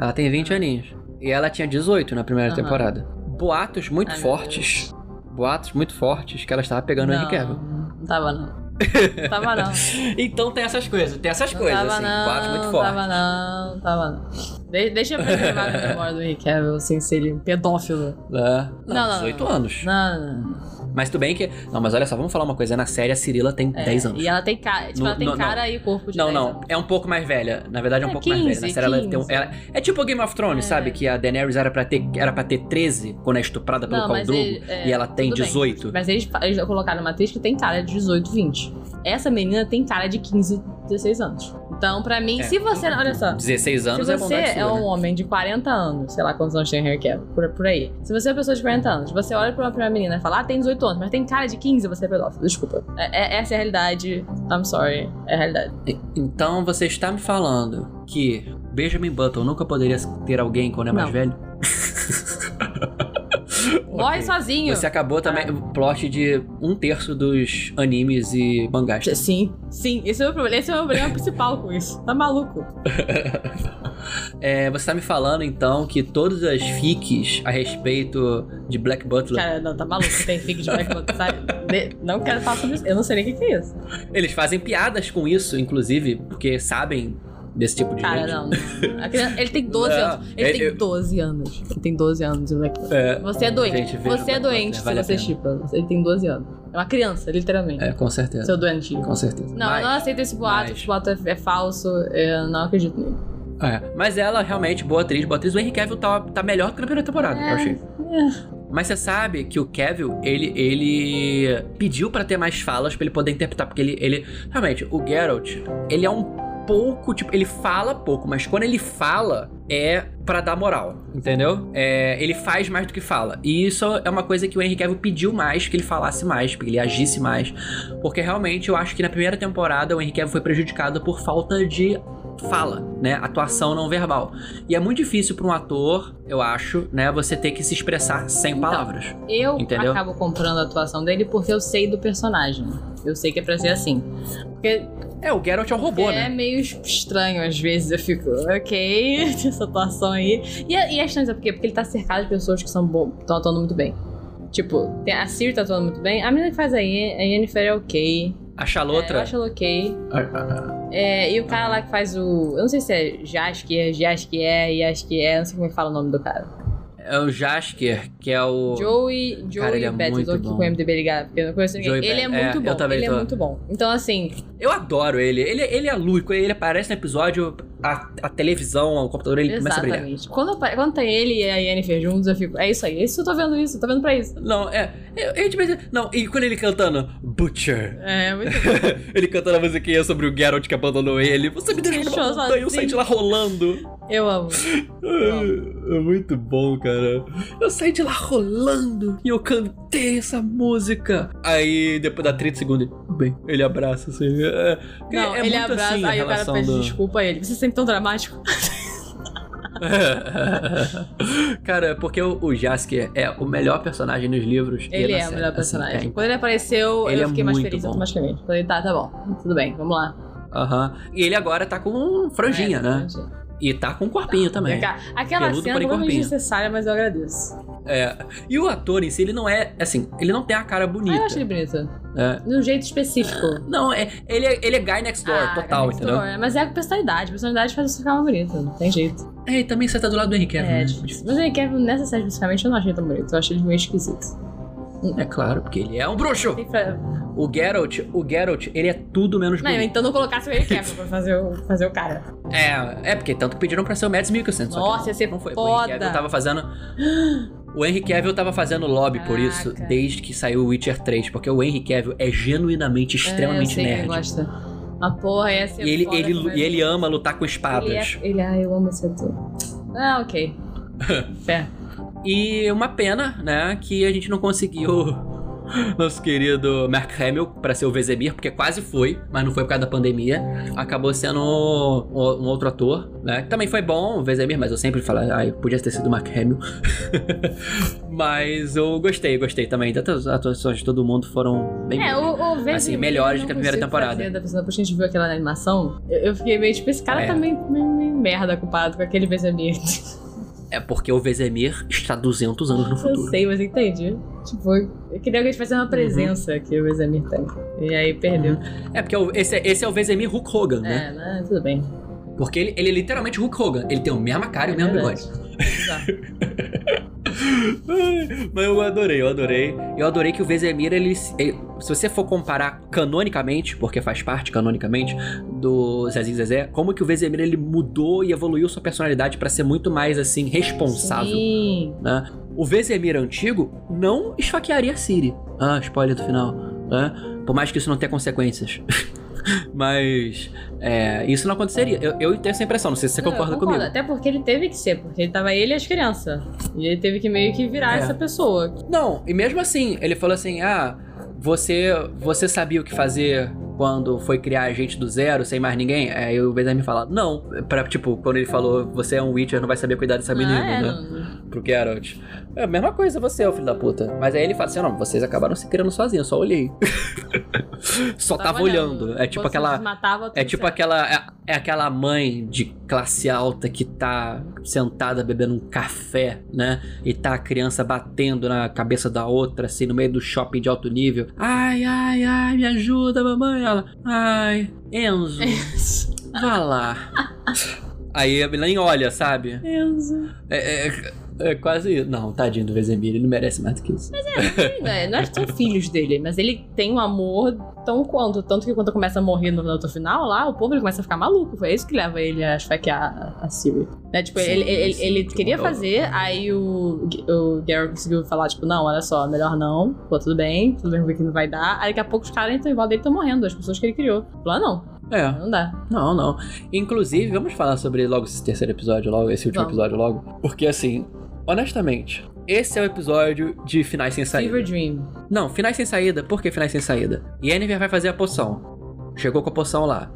Ela tem 20 aninhos. E ela tinha 18 na primeira Aham. temporada. Boatos muito Ai, fortes. Boatos muito fortes que ela estava pegando o Henry Cavill. Não tava, não. Não tava, não. Então tem essas coisas, tem essas Não coisas, tava, assim. não. Boatos muito fortes. tava. Não tava, não. De- deixa eu preservar a memória do Henry Cavill, sem ser ele um pedófilo. É. Não, Não, não, 18 não. anos. Não, não, não. Mas tudo bem que. Não, mas olha só, vamos falar uma coisa. Na série a Cirila tem É, 10 anos. E ela tem cara, tipo, No- ela tem no- não. cara e corpo de Não, 10 não, anos. é um pouco mais velha. Na verdade, é um É, pouco mais velha. Na 15, série ela tem um, 15. ela- É tipo Game of Thrones, É. sabe? Que a Daenerys era pra ter, era pra ter 13 quando é estuprada pelo Não, Khal mas Drogo. ele- é, e ela tem tudo bem. 18. Mas eles, eles colocaram uma atriz que tem cara de 18, 20. Essa menina tem cara de 15, 16 anos. Então, pra mim, É, se você. Olha só. 16 anos Se é você é sua, um né? homem de 40 anos, sei lá quantos anos tem Harry Cavill, por, por aí. Se você é uma pessoa de 40 anos, você olha pra uma, pra uma menina e fala, ah, tem 18 anos, mas tem cara de 15, você é pedófilo. Desculpa. É- é- essa é a realidade. I'm sorry. É a realidade. Então você está me falando que Benjamin Button nunca poderia ter alguém quando é mais Não. velho? Morre sozinho. Você acabou também o plot de um terço dos animes e mangás. Sim, sim. Esse é o meu problema. Esse é o meu problema principal com isso. Tá maluco? É, você tá me falando, então, que todas as fics a respeito de Black Butler... Cara, não, tá maluco, tem fic de Black Butler, sabe? De- Não quero falar sobre isso, eu não sei nem o que, que é isso. Eles fazem piadas com isso, inclusive, porque sabem desse tipo de Cara, gente. não. Ele tem 12 Não, anos. Ele é- tem eu- 12 anos. Ele tem 12 anos. É, Você é doente. Gente, você é doente vale se você chipa. Ele tem 12 anos. É uma criança, literalmente. é, com certeza. Seu doentio. Com certeza. Não, Mas- eu não aceito esse boato, mas- esse boato é, é falso, eu não acredito nele. É, mas ela realmente, boa atriz, boa atriz. O Henry Cavill tá, tá melhor do que na primeira temporada, É. eu achei. Mas você sabe que o Cavill, ele, ele pediu pra ter mais falas pra ele poder interpretar, porque ele, ele... Realmente, o Geralt, ele é um pouco, tipo, ele fala pouco, mas quando ele fala, é pra dar moral, entendeu? É, ele faz mais do que fala. E isso é uma coisa que o Henry Cavill pediu mais, que ele falasse mais, que ele agisse mais. Porque realmente eu acho que na primeira temporada o Henry Cavill foi prejudicado por falta de fala, né? Atuação não verbal. E é muito difícil pra um ator, eu acho, né? Você ter que se expressar sem Então, palavras. Eu Entendeu? acabo comprando a atuação dele porque eu sei do personagem. Eu sei que é pra ser assim. Porque É, o Geralt é um robô, é né? meio estranho às vezes. Eu fico, ok, essa atuação aí. E é, e é estranho, sabe por quê? Porque ele tá cercado de pessoas que são bom, estão atuando muito bem. Tipo, tem- a Siri tá atuando muito bem. A menina que faz a, Yen- a Yennefer é ok. A É, eu Chalotra. acho ela ok. Ah, ah, ah. É, e o cara lá que faz o. Eu não sei se é Jaskier, Jaskier, Jaskier, não sei como é que fala o nome do cara. É o Jasker, que é o. Joey, Joey Cara, ele é Betts, muito eu tô aqui bom. com o MDB ligado, porque eu não conheço ninguém. Joey ele é muito é, bom, eu também ele é tô. muito bom. Então, assim, Eu adoro ele. Ele, ele é lúdico, ele aparece no episódio, a, a televisão, o computador, ele começa a brilhar. exatamente. Quando, quando tem ele e a Yennefer juntos, eu fico, é isso aí, é isso, eu tô vendo isso, eu tô vendo pra isso. Não, é. Eu, eu, tipo, não, e quando ele cantando Butcher. É, muito ele cantando a musiquinha sobre o Geralt que abandonou ele. Você me deixou numa montanha, eu saí de lá rolando. Eu amo. É, é muito bom, cara. Eu saí de lá rolando e eu cantei essa música. Aí, depois da 30 segundos, ele, "Tudo bem, ele abraça assim. É, Não, é ele muito abraça, assim aí o cara pede do- desculpa a ele. Você é sempre tão dramático. cara, porque o, o Jaskier é o melhor personagem nos livros. Ele é o melhor assim, personagem. é Quando ele apareceu, Ele eu é fiquei mais muito feliz bom. automaticamente. Falei, tá, tá bom. Tudo bem, vamos lá. Aham. E ele agora tá com franjinha, É, né? franjinha. E tá com corpinho também. Aquela- Aquela Peludo, cena completamente corpinho. desnecessária, mas eu agradeço. É. E o ator em si, ele não é, assim, ele não tem a cara Ah, bonita. eu achei ele bonito. É. De um jeito específico. Não, é, ele, é, ele é guy next door, Ah, total, Next entendeu? Door, Mas é a personalidade. A personalidade faz você ficar mais bonito. Não tem jeito. É, e também você tá do lado do Henry Cavill, é, né? difícil. Mas o Kevin, nessa série especificamente, eu não achei tão bonito. Eu achei ele meio esquisito. É claro, porque ele é um bruxo. O Geralt, o Geralt, ele é tudo menos Não, bonito. então não colocasse o Henry Cavill pra fazer o, fazer o cara. É, é porque tanto que pediram pra ser o Mads Mikkelsen. Nossa, ia ser não foi. O foda. Henry Cavill tava fazendo... O Henry Cavill tava fazendo lobby por isso Caraca. desde que saiu o Witcher 3, porque o Henry Cavill é genuinamente é, eu extremamente sei nerd. ele gosta. A porra ia ser E ele, ele, e ele ama lutar com Ele, espadas. é, ele, ah, eu amo esse ator. Ah, ok. Fé. E uma pena, né, que a gente não conseguiu nosso querido Mark Hamill pra ser o Vesemir, porque quase foi, mas não foi por causa da pandemia. Acabou sendo um, um outro ator, né? Que também foi bom, o Vesemir, mas eu sempre falo, ai, podia ter sido o Mark Hamill. mas eu gostei, gostei também. Tantas atuações de todo mundo foram bem É, o, o Assim, melhores que a primeira temporada. fazer depois que a gente viu aquela animação, eu, eu fiquei meio tipo, esse cara É. tá meio, meio, meio merda culpado com aquele Vesemir. É porque o Vesemir está 200 anos no Eu futuro. sei, mas entendi. Tipo, eu queria alguém fazer Uhum. uma presença que o Vesemir tem. E aí perdeu. É porque o- esse, é- esse é o Vesemir Hulk Hogan, né? É, né? Tudo bem. Porque ele, ele é literalmente Hulk Hogan. Ele tem a mesma cara e o mesmo bigode. Exato. Mas eu adorei, eu adorei. Eu adorei que o Vesemir, ele, ele- Se você for comparar canonicamente, porque faz parte canonicamente do Zezinho Zezé, como que o Vesemir ele mudou e evoluiu sua personalidade pra ser muito mais assim responsável, Sim. né? O Vesemir antigo não esfaquearia a Siri. Ah, spoiler do final, né? Por mais que isso não tenha consequências. Mas é, isso não aconteceria. Eu, eu tenho essa impressão, não sei se você Não, concorda comigo. Até porque ele teve que ser, porque ele tava ele e as crianças. E ele teve que meio que virar É. essa pessoa. Não, e mesmo assim, ele falou assim: ah, você, você sabia o que fazer quando foi criar a gente do zero, sem mais ninguém? Aí o Bezerra me fala, não. Pra, tipo, quando ele falou, você é um Witcher, não vai saber cuidar dessa menina, ah, é, né? não- pro Geralt. É a mesma coisa você, ô filho da puta. Mas aí ele fala assim: não, vocês acabaram se criando sozinhos, eu só olhei. só tava, tava olhando. olhando. É tipo Quando aquela. Matava, é tipo certo. aquela. É, é, aquela mãe de classe alta que tá sentada bebendo um café, né? E tá a criança batendo na cabeça da outra, assim, no meio do shopping de alto nível. Ai, ai, ai, me ajuda, mamãe. Ela, ai, Enzo, vá lá. Aí a nem olha, sabe? Enzo. É, é, é quase. Não, tadinho do Vezemir, ele não merece mais do que isso. Mas é, não, é, não é são filhos dele, mas ele tem um amor tão quanto. Tanto que quando começa a morrer no, no final, lá, o povo ele começa a ficar maluco. Foi isso que leva ele a esfaquear a, a Siri. Né? Tipo, Sim, ele, ele, sim, ele que queria mudou. fazer, aí o, o Gary conseguiu falar, tipo, não, olha só, melhor não. Pô, tudo bem, tudo bem ver que não vai dar. Aí daqui a pouco os caras entram em volta dele estão morrendo, as pessoas que ele criou. Falou, ah, não, É. não dá. Não, não. Inclusive, vamos falar sobre logo esse terceiro episódio, logo, esse último Vamos. episódio logo. Porque assim, honestamente, esse é o episódio de finais sem saída. Fever Dream. Não, finais sem saída. Por que finais sem saída? Yennefer vai fazer a poção. Chegou com a poção lá.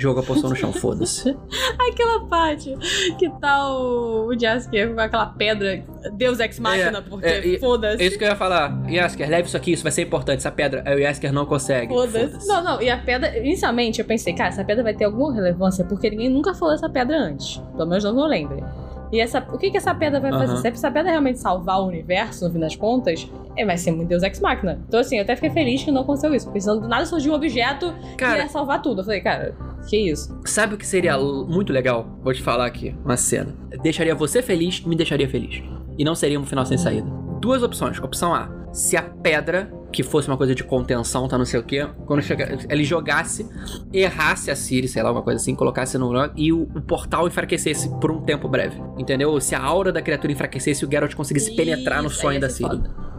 Jogou a poção no chão, foda-se. Aquela parte que tá o, Jaskier com aquela pedra, Deus Ex Machina, É, porque é, foda-se. É isso que eu ia falar. Yasker, leve isso aqui, isso vai ser importante. Essa pedra, aí o Yasker não consegue. Foda-se. Não, não, e a pedra, inicialmente eu pensei, cara, essa pedra vai ter alguma relevância, porque ninguém nunca falou essa pedra antes. Pelo menos não que eu lembre. E essa, o que, que essa pedra vai fazer? Aham. Se essa pedra realmente salvar o universo, no fim das contas, é, vai ser muito Deus Ex Machina. Então, assim, eu até fiquei feliz que não aconteceu isso, senão do nada surgiu um objeto que Cara, ia salvar tudo. Eu falei, cara, que isso? sabe o que seria muito legal? Vou te falar aqui, uma cena. Deixaria você feliz me deixaria feliz. E não seria um final sem saída. Duas opções. Opção A. Se a pedra, que fosse uma coisa de contenção, tá não sei o quê, quando chega, ele jogasse, errasse a Siri, sei lá, alguma coisa assim, colocasse no e o, o portal enfraquecesse por um tempo breve. Entendeu? Se a aura da criatura enfraquecesse e o Geralt conseguisse penetrar no Isso, sonho da Siri. foda.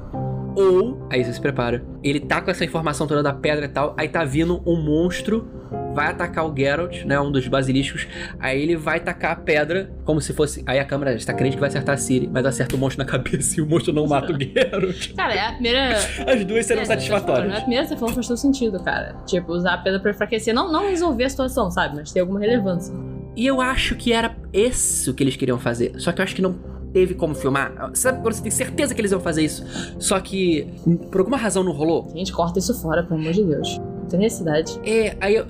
Ou, aí você se prepara, ele tá com essa informação toda da pedra e tal, aí tá vindo um monstro, vai atacar o Geralt, né, um dos basiliscos, aí ele vai tacar a pedra como se fosse, aí a câmera está crente que vai acertar a Siri, mas acerta o monstro na cabeça e o monstro não mata o Geralt. Cara, é a primeira. As duas serão É, satisfatórias. A primeira você falou faz todo sentido, cara. Tipo, usar a pedra pra enfraquecer. Não, não resolver a situação, sabe? Mas ter alguma relevância. E eu acho que era isso que eles queriam fazer, só que eu acho que não teve como filmar. Sabe quando você tem certeza que eles iam fazer isso? Só que por alguma razão não rolou? Gente, corta isso fora, pelo amor de Deus. Tem necessidade. É, aí eu-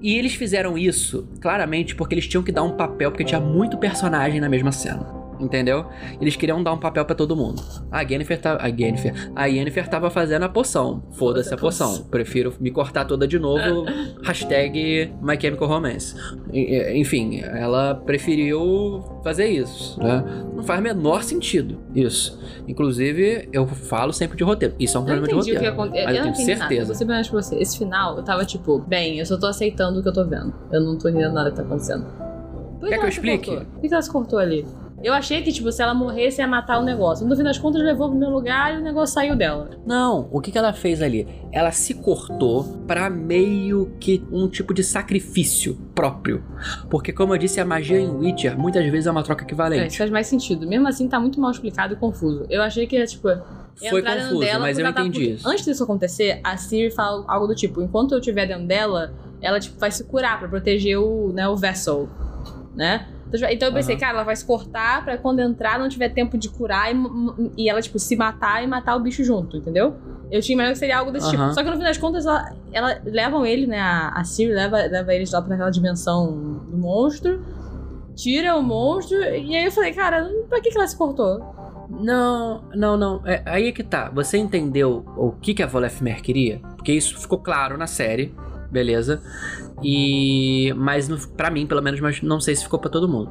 E eles fizeram isso claramente porque eles tinham que dar um papel, porque tinha muito personagem na mesma cena. Entendeu? Eles queriam dar um papel pra todo mundo. A Yennefer tá. A Yennefer. A Yennefer tava fazendo a poção. Foda-se a poção. Prefiro me cortar toda de novo. Hashtag My Chemical Romance. Enfim, ela preferiu fazer isso, né? Não faz menor sentido isso. Inclusive, eu falo sempre de roteiro. Isso é um Eu problema de entendi o que roteiro. aconteceu. Mas Eu eu tenho nada. certeza. Ser bem honesto com você. Esse final, eu tava tipo, bem, eu só tô aceitando o que eu tô vendo. Eu não tô entendendo nada que tá acontecendo. Por Quer que eu ela se explique? cortou? Por que ela se cortou ali? Eu achei que, tipo, se ela morresse, ia matar o negócio. No fim das contas, levou pro meu lugar e o negócio saiu dela. Não, o que, que ela fez ali? Ela se cortou pra meio que um tipo de sacrifício próprio. Porque, como eu disse, a magia em Witcher muitas vezes é uma troca É, isso equivalente. faz mais sentido. Mesmo assim, tá muito mal explicado e confuso. Eu achei que, tipo, Foi confuso, dela mas eu tá entendi puta. isso. Antes disso acontecer, a Siri fala algo do tipo: enquanto eu estiver dentro dela, ela tipo, vai se curar pra proteger o, né, o vessel, né? Então, Então eu pensei, cara, ela vai se cortar pra quando entrar não tiver tempo de curar e, e ela, tipo, se matar e matar o bicho junto, entendeu? Eu tinha imaginado que seria algo desse Aham. tipo. Só que no fim das contas, ela, ela levam ele, né? A, a Siri leva, leva eles lá pra aquela dimensão do monstro, tira o monstro, e aí eu falei, cara, pra que, que ela se cortou? Não, não, não. É, aí é que tá. Você entendeu o que, que a Volefmer queria? Porque isso ficou claro na série, beleza? E. Mas pra mim, pelo menos, mas não sei se ficou pra todo mundo.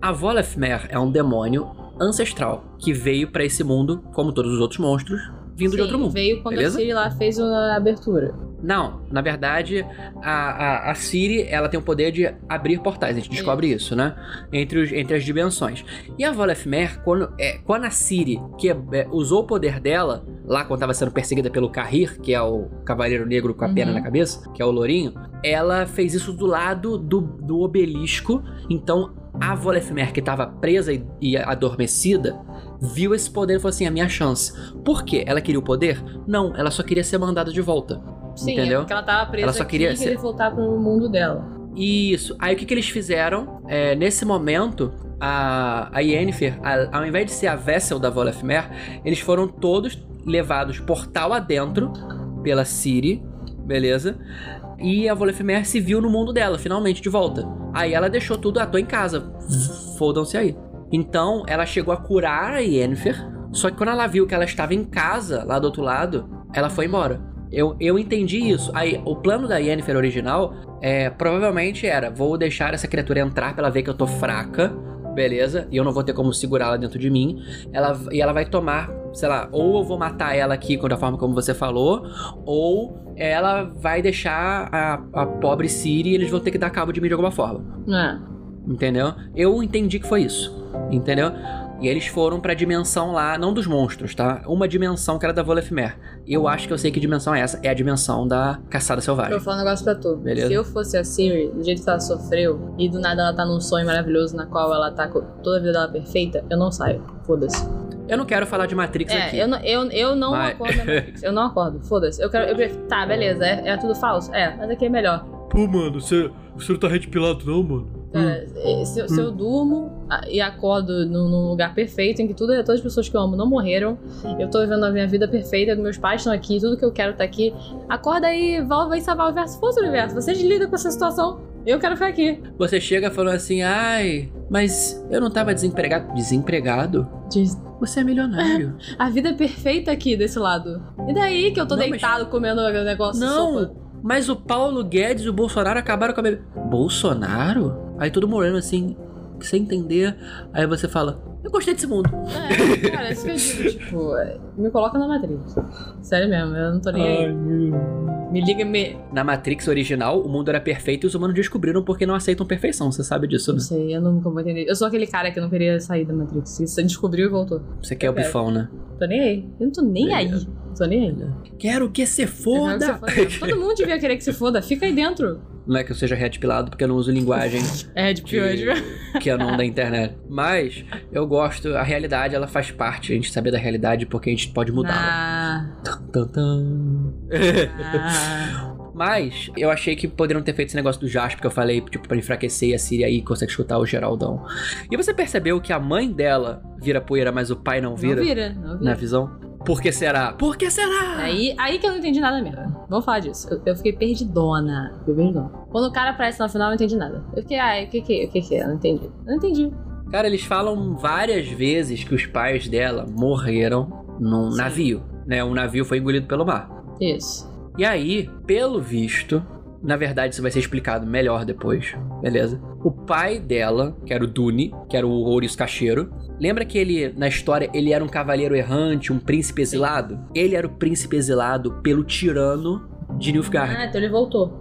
A Volefmer é um demônio ancestral que veio pra esse mundo, como todos os outros monstros, vindo de Sim, outro mundo. Veio quando beleza? a Siri lá fez a abertura. Não, na verdade, a, a, a Siri ela tem o poder de abrir portais. A gente descobre isso, né? Entre, os, entre as dimensões. E a Volefmer, quando, é, quando a Siri que, é, usou o poder dela, lá quando estava sendo perseguida pelo Carrir, que é o Cavaleiro Negro com a pena Uhum. na cabeça, que é o Lourinho, ela fez isso do lado do, do obelisco. Então a Volefmer, que estava presa e, e adormecida, viu esse poder e falou assim: a minha chance. Por quê? Ela queria o poder? Não, ela só queria ser mandada de volta. Sim, é Entendeu? porque ela tava presa Ela só queria e ser- queria voltar pro mundo dela. Isso. Aí o que, que eles fizeram? É, nesse momento, a, a Yennefer, a- ao invés de ser a Vessel da Volefmer, eles foram todos levados portal adentro pela Ciri, beleza? E a Volefmer se viu no mundo dela, finalmente, de volta. Aí ela deixou tudo, ah, tô em casa, fodam-se aí. Então, ela chegou a curar a Yennefer, só que quando ela viu que ela estava em casa, lá do outro lado, ela foi embora. Eu, eu entendi isso. Aí, o plano da Yennefer original é, provavelmente era: vou deixar essa criatura entrar pra ela ver que eu tô fraca, beleza? E eu não vou ter como segurá-la dentro de mim. Ela, e ela vai tomar, sei lá, ou eu vou matar ela aqui da forma como você falou, ou ela vai deixar a, a pobre Siri e eles vão ter que dar cabo de mim de alguma forma. É. Entendeu? Eu entendi que foi isso. Entendeu? E eles foram pra dimensão lá, não dos monstros, tá? Uma dimensão que era da Volefmer. Eu acho que eu sei que dimensão é essa. É a dimensão da caçada Eu selvagem. vou falar um negócio pra tu. Beleza. Se eu fosse a Siri, do jeito que ela sofreu, e do nada ela tá num sonho maravilhoso na qual ela tá com toda a vida dela perfeita, eu não saio. Foda-se. Eu não quero falar de Matrix aqui. É, eu não, eu, eu não Vai. acordo na Matrix. Eu não acordo. Foda-se. Eu quero. Eu prefiro, tá, beleza. É, é tudo falso? É, mas aqui é melhor. Pô, mano, você, você não tá red pilado não, mano? Cara, eh, se, se eu durmo ah, e acordo num, lugar perfeito em que tudo, todas as pessoas que eu amo não morreram, eu tô vivendo a minha vida perfeita, meus pais estão aqui, tudo que eu quero tá aqui. Acorda aí, vai salvar o universo. Força o universo, você lida com essa situação. Eu quero ficar aqui. Você chega falando assim, ai, mas eu não tava desempregado. Desempregado? Diz, Você é milionário. A vida é perfeita aqui desse lado. E daí que eu tô Não, mas- deitado comendo o negócio não, sopa? mas o Paulo Guedes e o Bolsonaro acabaram com a bebê. Bolsonaro? Aí todo morando assim, sem entender. Aí você fala, eu gostei desse mundo. É, cara, é isso que eu digo, tipo, me coloca na Matrix. Sério mesmo, eu não tô nem aí. Me liga, me. Na Matrix original, o mundo era perfeito e os humanos descobriram porque não aceitam perfeição. Você sabe disso, Não né? sei, eu nunca vou entender. Eu sou aquele cara que não queria sair da Matrix. Você descobriu e voltou. Você quer o Eu quero. bifão, né? Tô nem aí. Eu não tô nem Beleza. aí. Tô nem aí. Quero que se foda! que você foda. Todo mundo devia querer que se foda. Fica aí dentro. Não é que eu seja retpilado porque eu não uso linguagem É, de pior, de que, é não da internet. Mas eu gosto, a realidade ela faz parte, a gente saber da realidade porque a gente pode mudá-la. Ah, Tan, tan. ah. Mas eu achei que poderiam ter feito esse negócio do Jasper que eu falei, tipo, pra enfraquecer e a Siri aí consegue escutar o Geraldão. E você percebeu que a mãe dela vira poeira, mas o pai não vira, Não vira, não na vira. visão? Por que será? Por que será? Aí, aí que eu não entendi nada mesmo. Vamos falar disso. Eu, eu fiquei perdidona. Fiquei perdidona. Quando o cara aparece no final, eu não entendi nada. Eu fiquei, ah, o que que, o que que é? Eu não entendi. Eu não entendi. Cara, eles falam várias vezes que os pais dela morreram num Sim. navio, né? Um navio foi engolido pelo mar. Isso. E aí, pelo visto, na verdade isso vai ser explicado melhor depois, beleza? O pai dela, que era o Dune, que era o ouriço cacheiro, lembra que ele, na história, ele era um cavaleiro errante, um príncipe exilado? Ele era o príncipe exilado pelo tirano de Nilfgaard. Ah, então ele voltou.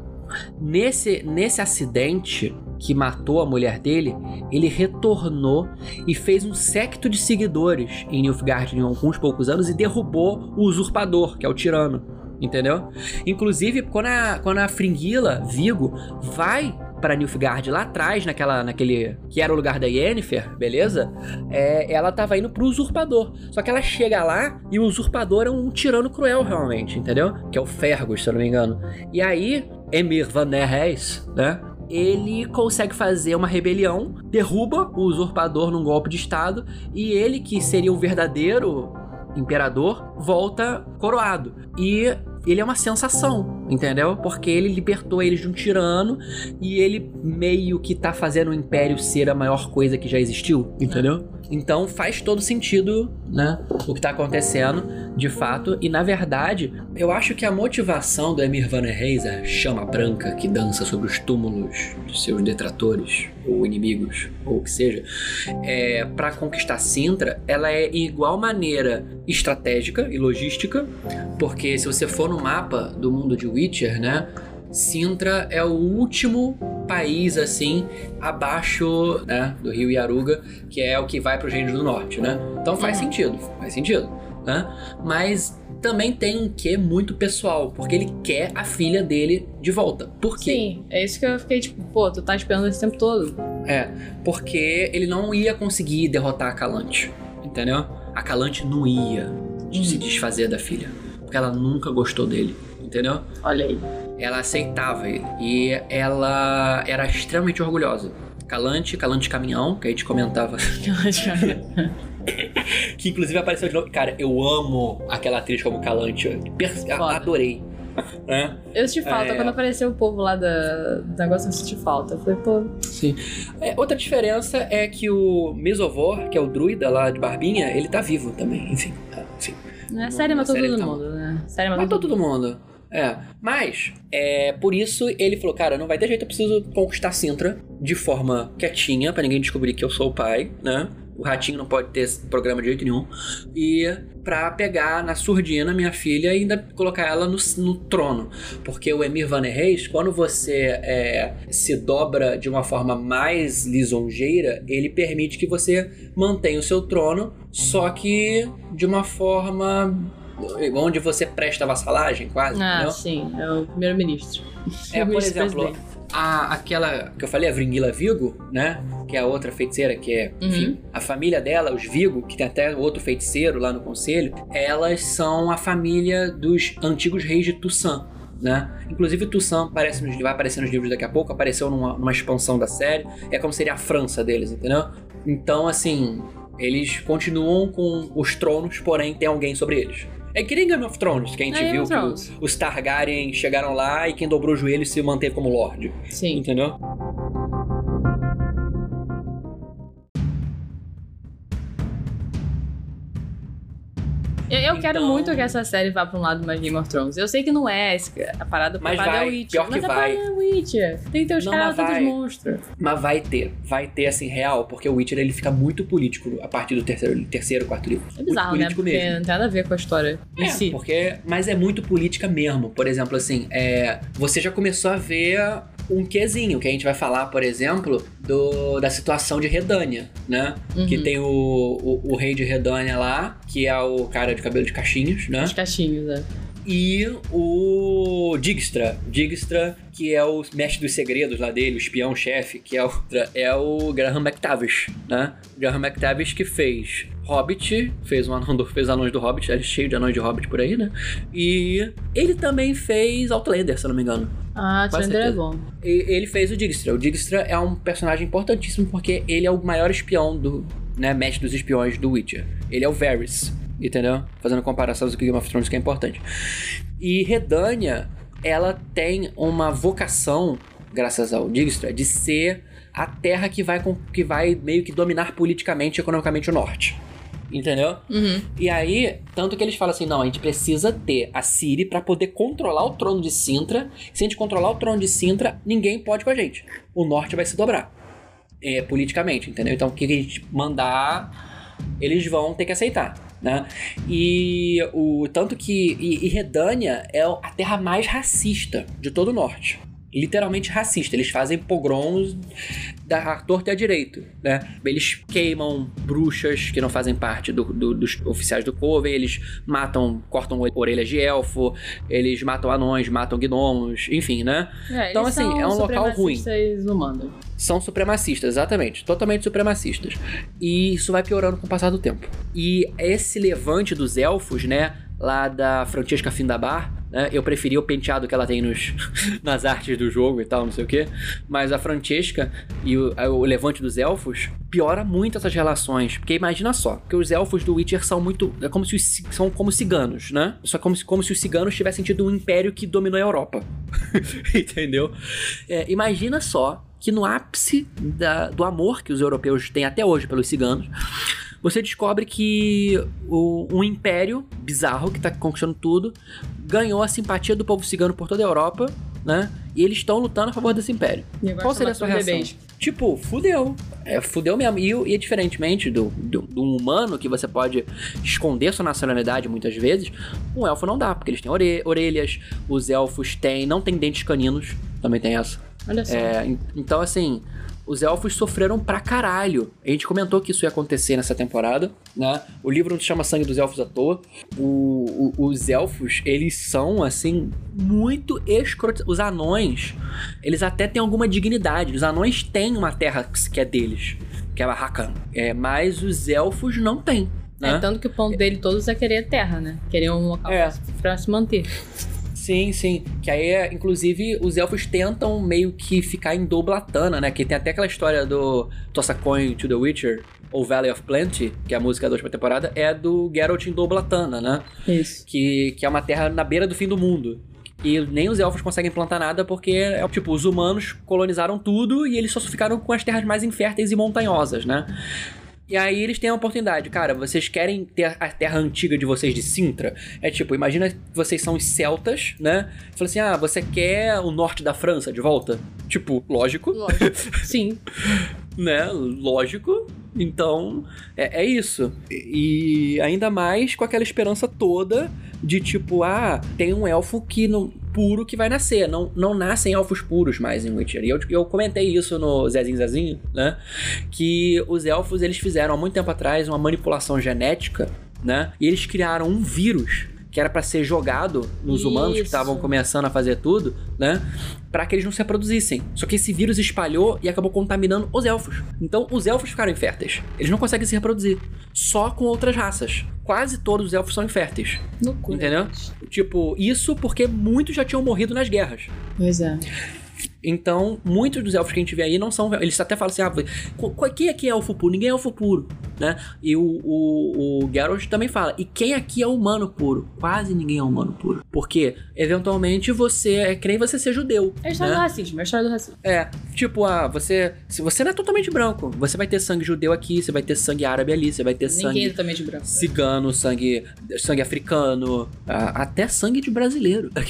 Nesse, nesse acidente que matou a mulher dele, ele retornou e fez um secto de seguidores em Nilfgaard em alguns poucos anos e derrubou o usurpador, que é o tirano. Entendeu? Inclusive, quando a, quando a Fringila, Vigo, vai para Nilfgaard lá atrás, naquela, naquele. que era o lugar da Yennefer, beleza? É, ela tava indo pro usurpador. Só que ela chega lá e o usurpador é um tirano cruel, realmente, entendeu? Que é o Fergus, se eu não me engano. E aí, Emir Van der Hees, né? Ele consegue fazer uma rebelião, derruba o usurpador num golpe de estado, e ele, que seria o verdadeiro imperador, volta coroado. E ele é uma sensação, entendeu? Porque ele libertou eles de um tirano e ele meio que tá fazendo o império ser a maior coisa que já existiu, entendeu? Então faz todo sentido, né? O que tá acontecendo, de fato. E na verdade, eu acho que a motivação do Emir Van Reis, a chama branca que dança sobre os túmulos dos seus detratores ou inimigos, ou o que seja, é, para conquistar Sintra, ela é igual maneira estratégica e logística, porque se você for no mapa do mundo de Witcher, né? Sintra é o último país assim abaixo né, do rio Yaruga, que é o que vai pro Reino do Norte, né? Então faz Uhum. sentido, faz sentido, né? Mas também tem um quê muito pessoal, porque ele quer a filha dele de volta. Por quê? Sim, é isso que eu fiquei tipo, pô, tu tá esperando esse tempo todo. É, porque ele não ia conseguir derrotar a Calante, entendeu? A Calante não ia se desfazer da filha, porque ela nunca gostou dele, entendeu? Olha aí. Ela aceitava ele. E ela era extremamente orgulhosa. Calante, Calante Caminhão, que a gente comentava. que inclusive apareceu de novo. Cara, eu amo aquela atriz como Calante. Per- Foda. Adorei. Né? Eu senti falta É. quando apareceu o povo lá da, do negócio, eu senti falta. Eu falei, pô, Sim. É, outra diferença é que o Mesovor, que é o druida lá de Barbinha, ele tá vivo também. Enfim. é, enfim. Não, Série matou todo tá mundo, né? Série matou Matou todo mundo. É. Mas, é, por isso ele falou: cara, não vai ter jeito, eu preciso conquistar Sintra de forma quietinha, pra ninguém descobrir que eu sou o pai, né? O ratinho não pode ter programa de jeito nenhum. E pra pegar na surdina minha filha e ainda colocar ela no, no trono. Porque o Emir Van Reis, quando você é, se dobra de uma forma mais lisonjeira, ele permite que você mantenha o seu trono, só que de uma forma onde você presta vassalagem, quase, Ah, entendeu? sim, é o primeiro-ministro. É, por exemplo, a, aquela que eu falei, a Vringila Vigo, né? Que é a outra feiticeira, que é, enfim, a família dela, os Vigo, que tem até outro feiticeiro lá no conselho, elas são a família dos antigos reis de Tussan. Né? Inclusive Tussan aparece nos, vai aparecer nos livros daqui a pouco, apareceu numa, numa expansão da série, é como seria a França deles, entendeu? Então, assim, eles continuam com os tronos, porém tem alguém sobre eles. É que nem Game of Thrones, que a gente É, viu que os Targaryen chegaram lá e quem dobrou o joelho se manteve como Lorde. Sim. Entendeu? Eu, eu quero Então- muito que essa série vá pra um lado mais Game of Thrones. Eu sei que não é a parada Mas a parada vai, é Witcher. pior que mas a vai. parada é Witcher. Tem que ter os caras vai. monstros. Mas vai ter, vai ter assim real, porque o Witcher ele fica muito político a partir do terceiro, terceiro quarto livro. É bizarro, muito né? Porque mesmo. não tem nada a ver com a história em É, si. porque, mas é muito política mesmo. Por exemplo, assim, é, você já começou a ver um quezinho, que a gente vai falar, por exemplo, do, da situação de Redânia, né? Uhum. Que tem o, o, o rei de Redânia lá, que é o cara de cabelo de cachinhos, né? Os cachinhos, né? E o Digstra. Digstra, que é o mestre dos segredos lá dele, o espião-chefe, que é o, é o Graham McTavish, né? Graham McTavish que fez Hobbit, fez um anão do, fez anões do Hobbit, é cheio de anões de Hobbit por aí, né? E ele também fez Outlander, se eu não me engano. Ah, Com Chandler é bom. E ele fez o Digstra. O Digstra é um personagem importantíssimo porque ele é o maior espião do, né, mestre dos espiões do Witcher. Ele é o Varys, entendeu? Fazendo comparações com o Game of Thrones que é importante. E Redânia, ela tem uma vocação, graças ao Digstra, de ser a terra que vai, com- que vai meio que dominar politicamente e economicamente o norte. Entendeu? Uhum. E aí, tanto que eles falam assim: não, a gente precisa ter a Ciri pra poder controlar o trono de Sintra. Se a gente controlar o trono de Sintra, ninguém pode com a gente. O norte vai se dobrar. É, politicamente, entendeu? Então, o que a gente mandar, eles vão ter que aceitar. Né? E o tanto que e, e Redânia é a terra mais racista de todo o norte. Literalmente racista. Eles fazem pogroms da torta e à direito, né? Eles queimam bruxas que não fazem parte do- do- dos oficiais do Coven, eles matam, cortam orelhas de elfo, eles matam anões, matam gnomos, enfim, né? É, Então, assim, é um local ruim. humanos. São supremacistas, exatamente. Totalmente supremacistas. E isso vai piorando com o passar do tempo. E esse levante dos elfos, né? Lá da Francesca Findabar, né? Eu preferi o penteado que ela tem nos, nas artes do jogo e tal, não sei o quê. Mas a Francesca e o, o levante dos elfos piora muito essas relações. Porque imagina só, que os elfos do Witcher são muito. É como se os, são como ciganos, né? Só como se, como se os ciganos tivessem tido um império que dominou a Europa. Entendeu? É, imagina só que no ápice da- do amor que os europeus têm até hoje pelos ciganos, você descobre que o- um império bizarro que tá conquistando tudo ganhou a simpatia do povo cigano por toda a Europa, né? E eles estão lutando a favor desse império. Qual seria a sua reação? bebês. Tipo, fudeu. É, fudeu mesmo. E, e diferentemente do, do, do humano, que você pode esconder sua nacionalidade muitas vezes, um elfo não dá, porque eles têm ore- orelhas, os elfos têm. não têm dentes caninos, também tem essa. Olha só. É, en- então, assim, os elfos sofreram pra caralho. A gente comentou que isso ia acontecer nessa temporada, né? O livro não se chama Sangue dos Elfos à toa. O- o- os elfos, eles são, assim, muito escrotos. Os anões, eles até têm alguma dignidade. Os anões têm uma terra que é deles, que é a Rakan. É, mas os elfos não têm. Né? É, tanto que o ponto dele todos é querer terra, né? Querer um local É. pra se manter. Sim, Sim. Que aí, é, inclusive, os elfos tentam meio que ficar em Doblatana, né? Que tem até aquela história do Tossa Coin to the Witcher, ou Valley of Plenty, que é a música da última temporada, é do Geralt em Doblatana, né? Isso. Que, que é uma terra na beira do fim do mundo. E nem os elfos conseguem plantar nada porque, é, tipo, os humanos colonizaram tudo e eles só ficaram com as terras mais inférteis e montanhosas, né? E aí eles têm a oportunidade, cara, vocês querem ter a terra antiga de vocês de Sintra? É tipo, imagina que vocês são os celtas, né? Fala assim, ah, você quer o norte da França de volta? Tipo, lógico, Lógico. Sim. né? Lógico. Então, é, é isso. E e ainda mais com aquela esperança toda de tipo, ah, tem um elfo que não, puro que vai nascer. Não, não nascem elfos puros mais em Witcher. E eu, eu comentei isso no Zezinho Zezinho, né? Que os elfos, eles fizeram há muito tempo atrás uma manipulação genética, né? E eles criaram um vírus que era pra ser jogado nos humanos que Isso. estavam começando a fazer tudo, né? Pra que eles não se reproduzissem. Só que esse vírus espalhou e acabou contaminando os elfos. Então os elfos ficaram inférteis. Eles não conseguem se reproduzir. Só com outras raças. Quase todos os elfos são inférteis. Loucura. Entendeu? Tipo, isso porque muitos já tinham morrido nas guerras. Pois é. Então, muitos dos elfos que a gente vê aí não são. Eles até falam assim: ah, qu- qu- quem aqui é elfo puro? Ninguém é elfo puro, né? E o, o, o Geralt também fala: e quem aqui é humano puro? Quase ninguém é humano puro. Porque, eventualmente, você é nem você ser judeu. É a história né? do racismo, é a história do racismo. É, tipo, ah, você. Se você não é totalmente branco, você vai ter sangue judeu aqui, você vai ter sangue árabe ali, você vai ter Ninguém sangue é totalmente branco. cigano, sangue, sangue africano, ah, até sangue de brasileiro.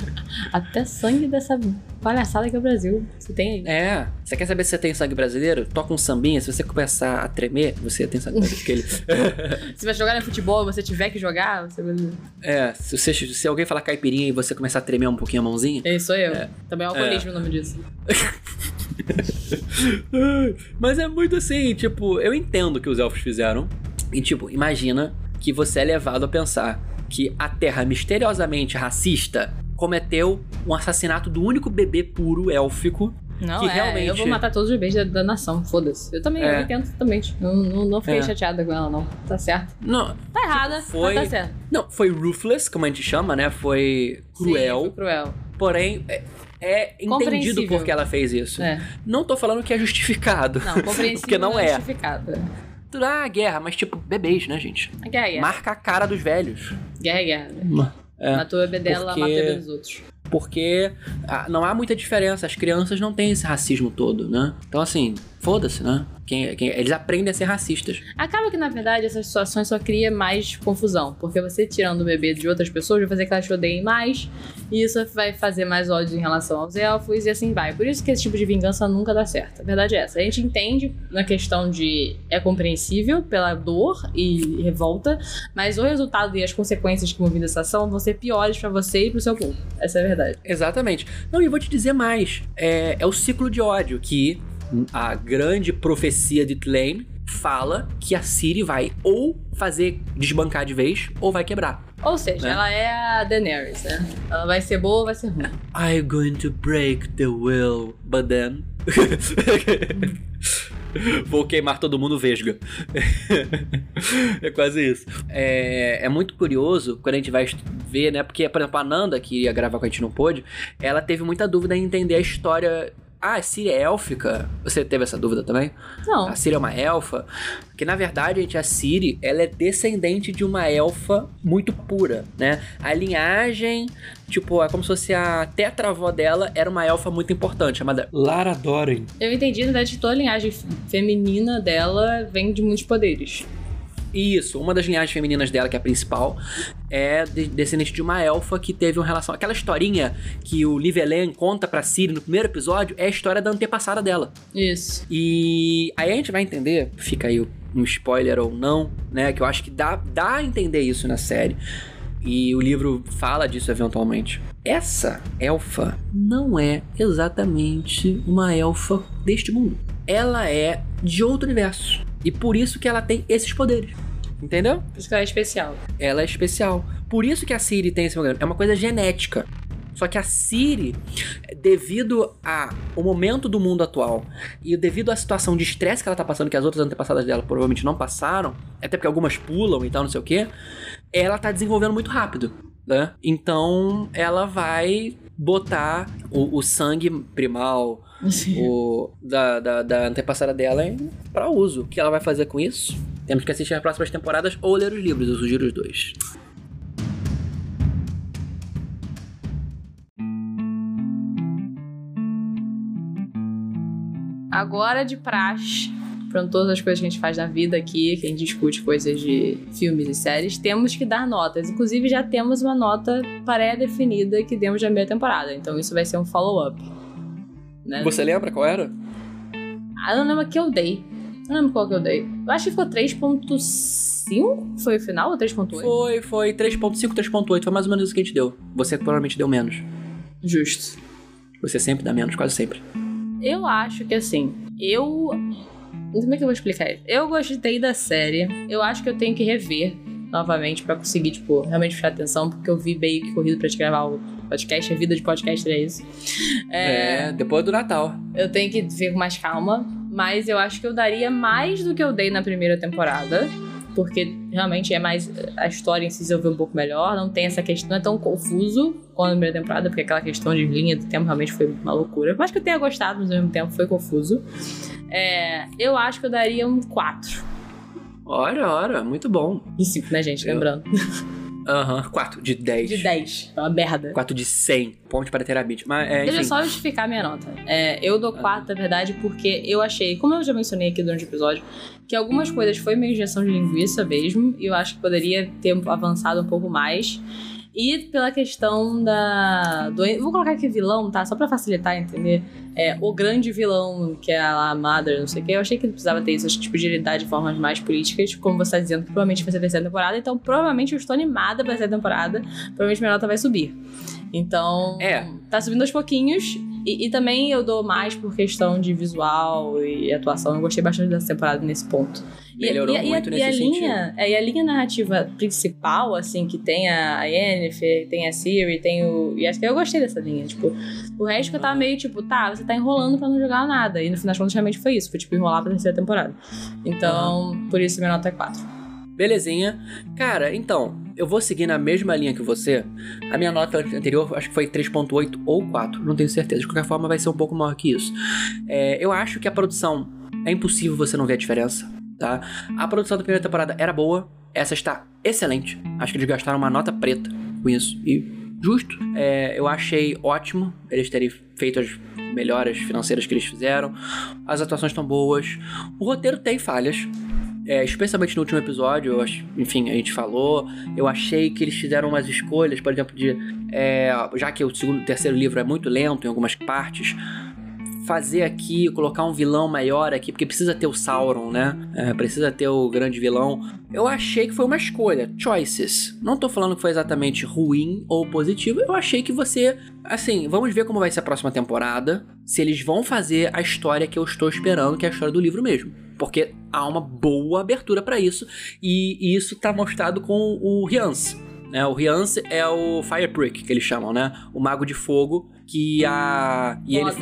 Até sangue dessa palhaçada que é o Brasil. Você tem aí. é, você quer saber se você tem sangue brasileiro? Toca um sambinha, se você começar a tremer, você tem sangue brasileiro. Se vai jogar no futebol e você tiver que jogar, você vai. é, se, você, se alguém falar caipirinha e você começar a tremer um pouquinho a mãozinha. Ei, sou eu. Também é alcoolismo o nome disso. Mas é muito assim, tipo, eu entendo o que os elfos fizeram. E, tipo, imagina que você é levado a pensar que a Terra misteriosamente racista cometeu um assassinato do único bebê puro élfico Não, que é, realmente. eu vou matar todos os bebês da, da nação, foda-se. Eu também, É. eu entendo totalmente. Não, não, não fiquei É. chateada com ela, não. Tá certo. Não, Tá errada, foi- mas tá certo. não, foi ruthless, como a gente chama, né? Foi Sim, cruel. foi cruel. Porém, é, é entendido por que ela fez isso. É. Não tô falando que é justificado. Não, compreensível porque não é é. justificado. Ah, guerra, mas tipo, bebês, né, gente? A guerra é guerra. Marca a cara dos velhos. Guerra é guerra. né? É, Matou a bebê dela, porque- matou a bebê dos outros. Porque ah, não há muita diferença. As crianças não têm esse racismo todo, né? Então, assim, foda-se, né? Quem, quem- eles aprendem a ser racistas. Acaba que, na verdade, essas situações só cria mais confusão. Porque você tirando o bebê de outras pessoas vai fazer que elas te odeiem mais. E isso vai fazer mais ódio em relação aos elfos e assim vai. Por isso que esse tipo de vingança nunca dá certo. A verdade é essa. A gente entende na questão de... É compreensível pela dor e revolta. Mas o resultado e as consequências que vão vir dessa ação vão ser piores pra você e pro seu povo. Essa é a verdade. Exatamente. Não, e eu vou te dizer mais. É, é o ciclo de ódio que a grande profecia de Tlane fala que a Ciri vai ou fazer desbancar de vez ou vai quebrar. Ou seja, Né? ela é a Daenerys, né? Ela vai ser boa ou vai ser ruim. I'm going to break the will, but then. Vou queimar todo mundo vesga. é quase isso. É, é muito curioso quando a gente vai ver, né? Porque, por exemplo, a Nanda, que ia gravar com a gente não pôde, ela teve muita dúvida em entender a história. Ah, a Síria é élfica? Você teve essa dúvida também? Não. A Ciri é uma elfa. Que na verdade, gente, a Ciri, ela é descendente de uma elfa muito pura, né? A linhagem, tipo, é como se fosse a tetravó dela era uma elfa muito importante, chamada Lara Doren. Eu entendi, na verdade, toda a linhagem feminina dela vem de muitos poderes. Isso, uma das linhagens femininas dela, que é a principal, é de- descendente de uma elfa que teve uma relação. Aquela historinha que o Livelen conta pra Ciri no primeiro episódio é a história da antepassada dela. Isso. E aí a gente vai entender, fica aí um spoiler ou não, né? Que eu acho que dá, dá a entender isso na série. E o livro fala disso eventualmente. Essa elfa não é exatamente uma elfa deste mundo. Ela é de outro universo. E por isso que ela tem esses poderes. Entendeu? Por isso que ela é especial. Ela é especial. Por isso que a Siri tem esse programa. É uma coisa genética. Só que a Siri, devido ao momento do mundo atual e devido à situação de estresse que ela tá passando, que as outras antepassadas dela provavelmente não passaram, até porque algumas pulam e tal, não sei o quê, ela tá desenvolvendo muito rápido. Né? Então ela vai botar o, o sangue primal o, da, da, da antepassada dela pra uso. O que ela vai fazer com isso? Temos que assistir as próximas temporadas ou ler os livros, eu sugiro os dois. Agora de praxe, para todas as coisas que a gente faz na vida aqui, que a gente discute coisas de filmes e séries, temos que dar notas. Inclusive, já temos uma nota pré-definida que demos na primeira temporada. Então, isso vai ser um follow-up. Né? Você lembra qual era? Ah, não lembro que eu dei. Não lembro qual que eu dei. Eu acho que ficou 3.5? Foi o final ou 3.8? Foi, foi 3.5, 3.8. Foi mais ou menos isso que a gente deu. Você provavelmente deu menos. Justo. Você sempre dá menos, quase sempre. Eu acho que assim, eu. Como é que eu vou explicar isso? Eu gostei da série. Eu acho que eu tenho que rever novamente pra conseguir, tipo, realmente prestar atenção, porque eu vi meio que corrido pra te gravar o podcast. A vida de podcast é isso. É, depois do Natal. Eu tenho que ver com mais calma, mas eu acho que eu daria mais do que eu dei na primeira temporada. Porque realmente é mais. A história em si se desenvolveu um pouco melhor. Não tem essa questão, não é tão confuso quanto a primeira temporada, porque aquela questão de linha do tempo realmente foi uma loucura. Mas que eu tenha gostado, mas ao mesmo tempo foi confuso. É, eu acho que eu daria um 4. Ora, ora, muito bom. De 5, né, gente? Eu- Lembrando. Aham, 4 de 10. De 10. É uma merda. 4 de 100. Ponte para terabit. Mas, é, Deixa eu só justificar minha nota. É, eu dou 4, na verdade, porque eu achei, como eu já mencionei aqui durante o episódio, que algumas coisas foi meio injeção de linguiça mesmo, e eu acho que poderia ter avançado um pouco mais. E pela questão da. Do, vou colocar aqui vilão, tá? Só pra facilitar entender. É, o grande vilão, que é a Mother, não sei o que, eu achei que não precisava ter isso. Acho que tipo, de lidar de formas mais políticas, como você tá dizendo, que provavelmente vai ser a terceira temporada. Então, provavelmente eu estou animada pra terceira temporada. Provavelmente minha nota vai subir. Então, É. tá subindo aos pouquinhos. E, e também eu dou mais por questão de visual e atuação. Eu gostei bastante dessa temporada nesse ponto. E- Melhorou e, e muito e nesse a sentido. linha, é, e a linha narrativa principal, assim, que tem a Yennefer, tem a Ciri, tem o. E acho que eu gostei dessa linha. Tipo, o resto que eu tava meio tipo, tá, você tá enrolando pra não jogar nada. E no final das contas, realmente foi isso. Foi tipo enrolar pra terceira temporada. Então, por isso minha nota é 4. Belezinha. Cara, então, eu vou seguir na mesma linha que você. A minha nota anterior, acho que foi 3.8 ou 4, não tenho certeza. De qualquer forma, vai ser um pouco maior que isso. É, eu acho que a produção é impossível você não ver a diferença, tá? A produção da primeira temporada era boa, essa está excelente. Acho que eles gastaram uma nota preta com isso. E justo. É, eu achei ótimo eles terem feito as melhoras financeiras que eles fizeram. As atuações estão boas. O roteiro tem falhas. É, especialmente no último episódio, eu ach- enfim, a gente falou. Eu achei que eles fizeram umas escolhas, por exemplo, de. é, já que o segundo, terceiro livro é muito lento em algumas partes, fazer aqui, colocar um vilão maior aqui, porque precisa ter o Sauron, né? É, precisa ter o grande vilão. Eu achei que foi uma escolha. Choices. Não tô falando que foi exatamente ruim ou positivo. Eu achei que você. Assim, vamos ver como vai ser a próxima temporada. Se eles vão fazer a história que eu estou esperando, que é a história do livro mesmo. Porque há uma boa abertura pra isso. E, e isso tá mostrado com o Riance. Né? O Riance é o Fire Prick, que eles chamam, né? O Mago de Fogo. Que a. E ele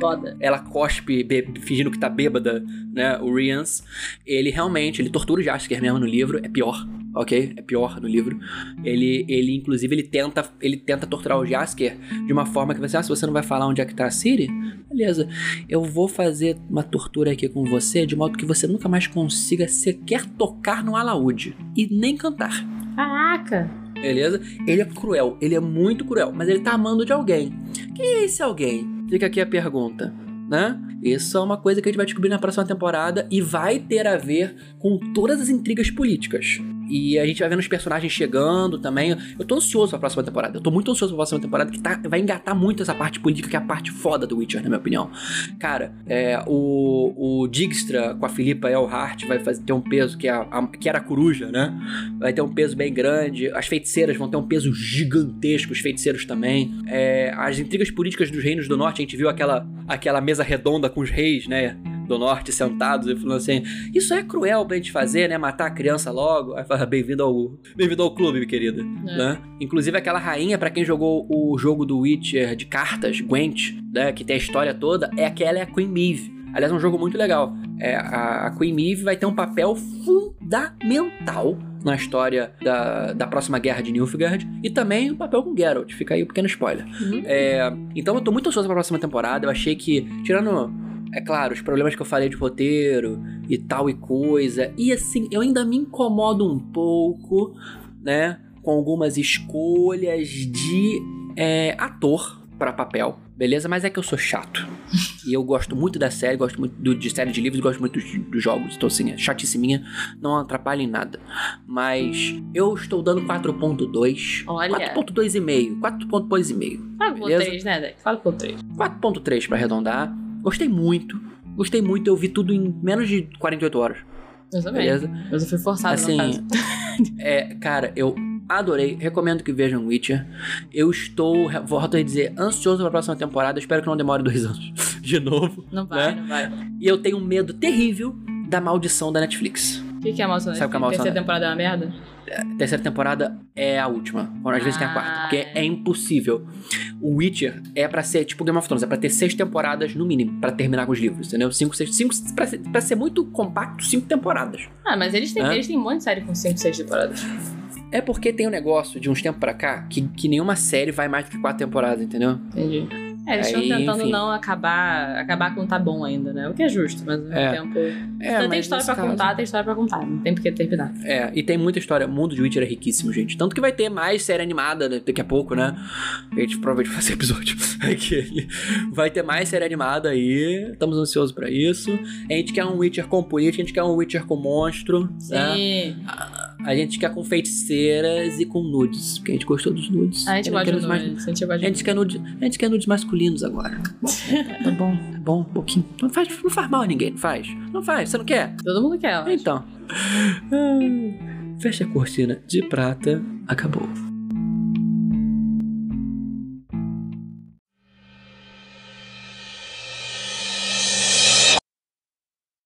Foda. ela cospe fingindo que tá bêbada, né? O Rians, ele realmente, ele tortura o Jaskier mesmo no livro, é pior, ok? É pior no livro. Ele, ele inclusive, ele tenta, ele tenta torturar o Jaskier de uma forma que você, ah, se você não vai falar onde é que tá a Ciri, beleza, eu vou fazer uma tortura aqui com você de modo que você nunca mais consiga sequer tocar no alaúde e nem cantar. Caraca! Beleza? Ele é cruel, ele é muito cruel, mas ele tá amando de alguém. Quem é esse alguém? Fica aqui a pergunta, né? Isso é uma coisa que a gente vai descobrir na próxima temporada e vai ter a ver com todas as intrigas políticas. E a gente vai vendo os personagens chegando também. Eu tô ansioso pra próxima temporada. Eu tô muito ansioso pra próxima temporada, que tá, vai engatar muito essa parte política, que é a parte foda do Witcher, na minha opinião. Cara, é, o, o Dijkstra com a Filipa Elhart vai fazer, ter um peso que, é a, a- que era a coruja, né? Vai ter um peso bem grande. As feiticeiras vão ter um peso gigantesco, os feiticeiros também. É, as intrigas políticas dos reinos do norte, a gente viu aquela, aquela mesa redonda com os reis, né? Do norte sentados e falando assim: Isso é cruel pra gente fazer, né? Matar a criança logo. Aí fala: Bem-vindo ao, bem ao clube, querida. É. Né? Inclusive, aquela rainha, pra quem jogou o jogo do Witcher de cartas, Gwent, né? Que tem a história toda, é aquela é a Queen Maeve. Aliás, é um jogo muito legal. É, a, a Queen Maeve vai ter um papel fundamental na história da, da próxima guerra de Nilfgaard. E também o papel com Geralt. Fica aí um pequeno spoiler. Uhum. É, então eu tô muito ansioso pra próxima temporada. Eu achei que, tirando, é claro, os problemas que eu falei de roteiro e tal e coisa. E assim, eu ainda me incomodo um pouco, né? Com algumas escolhas de é, ator pra papel. Beleza? Mas é que eu sou chato. e eu gosto muito da série, gosto muito do- de série de livros, gosto muito dos, dos jogos. Então, assim, é chatice minha, não atrapalha em nada. Mas eu estou dando 4.2. Olha. 4.2,5. 4.2,5. Fala com Beleza? 3, né, Deck? Fala com 3. 4.3 pra arredondar. Gostei muito. Gostei muito, eu vi tudo em menos de 48 horas. Eu também. Beleza? Mas eu fui forçado Assim, é, cara, eu adorei. Recomendo que vejam Witcher. Eu estou, volto a dizer, ansioso pra próxima temporada. Espero que não demore dois anos de novo. Não vai, né? não vai. E eu tenho um medo terrível da maldição da Netflix. O que, que é a maldição? Sabe o que é a maldição, Terceira né? temporada é uma merda? Terceira temporada é a última. Ou às vezes tem a quarta. Ah. Porque é impossível. O Witcher é pra ser tipo Game of Thrones. É pra ter seis temporadas no mínimo. Pra terminar com os livros, entendeu? Cinco, seis. Cinco, pra, ser, pra ser muito compacto, cinco temporadas. Ah, mas eles têm, eles têm um monte de série com 5, 6 temporadas. É porque tem um negócio de uns tempos pra cá que, que nenhuma série vai mais do que quatro temporadas, entendeu? Entendi. É, eles estão tentando enfim. não acabar, acabar com tá bom ainda, né? O que é justo, mas ao mesmo É. tempo. É, tem história pra caso- contar, tem história pra contar. Não tem por que terminar. É, e tem muita história. O mundo de Witcher é riquíssimo, gente. Tanto que vai ter mais série animada né, daqui a pouco, né? A gente provavelmente vai fazer episódio aqui. Vai ter mais série animada aí. Estamos ansiosos pra isso. A gente quer um Witcher com política, a gente quer um Witcher com monstro. Né? Sim. A gente quer com feiticeiras e com nudes. Porque a gente gostou dos nudes. A gente gosta de mais- nudes. A gente A de gente, quer nudes, a gente quer nudes masculinos agora. tá bom, tá bom, um pouquinho. Não faz, não faz mal a ninguém, não faz. Não faz, você não quer? Todo mundo quer. Então. Ah, Fecha a cortina de prata. Acabou.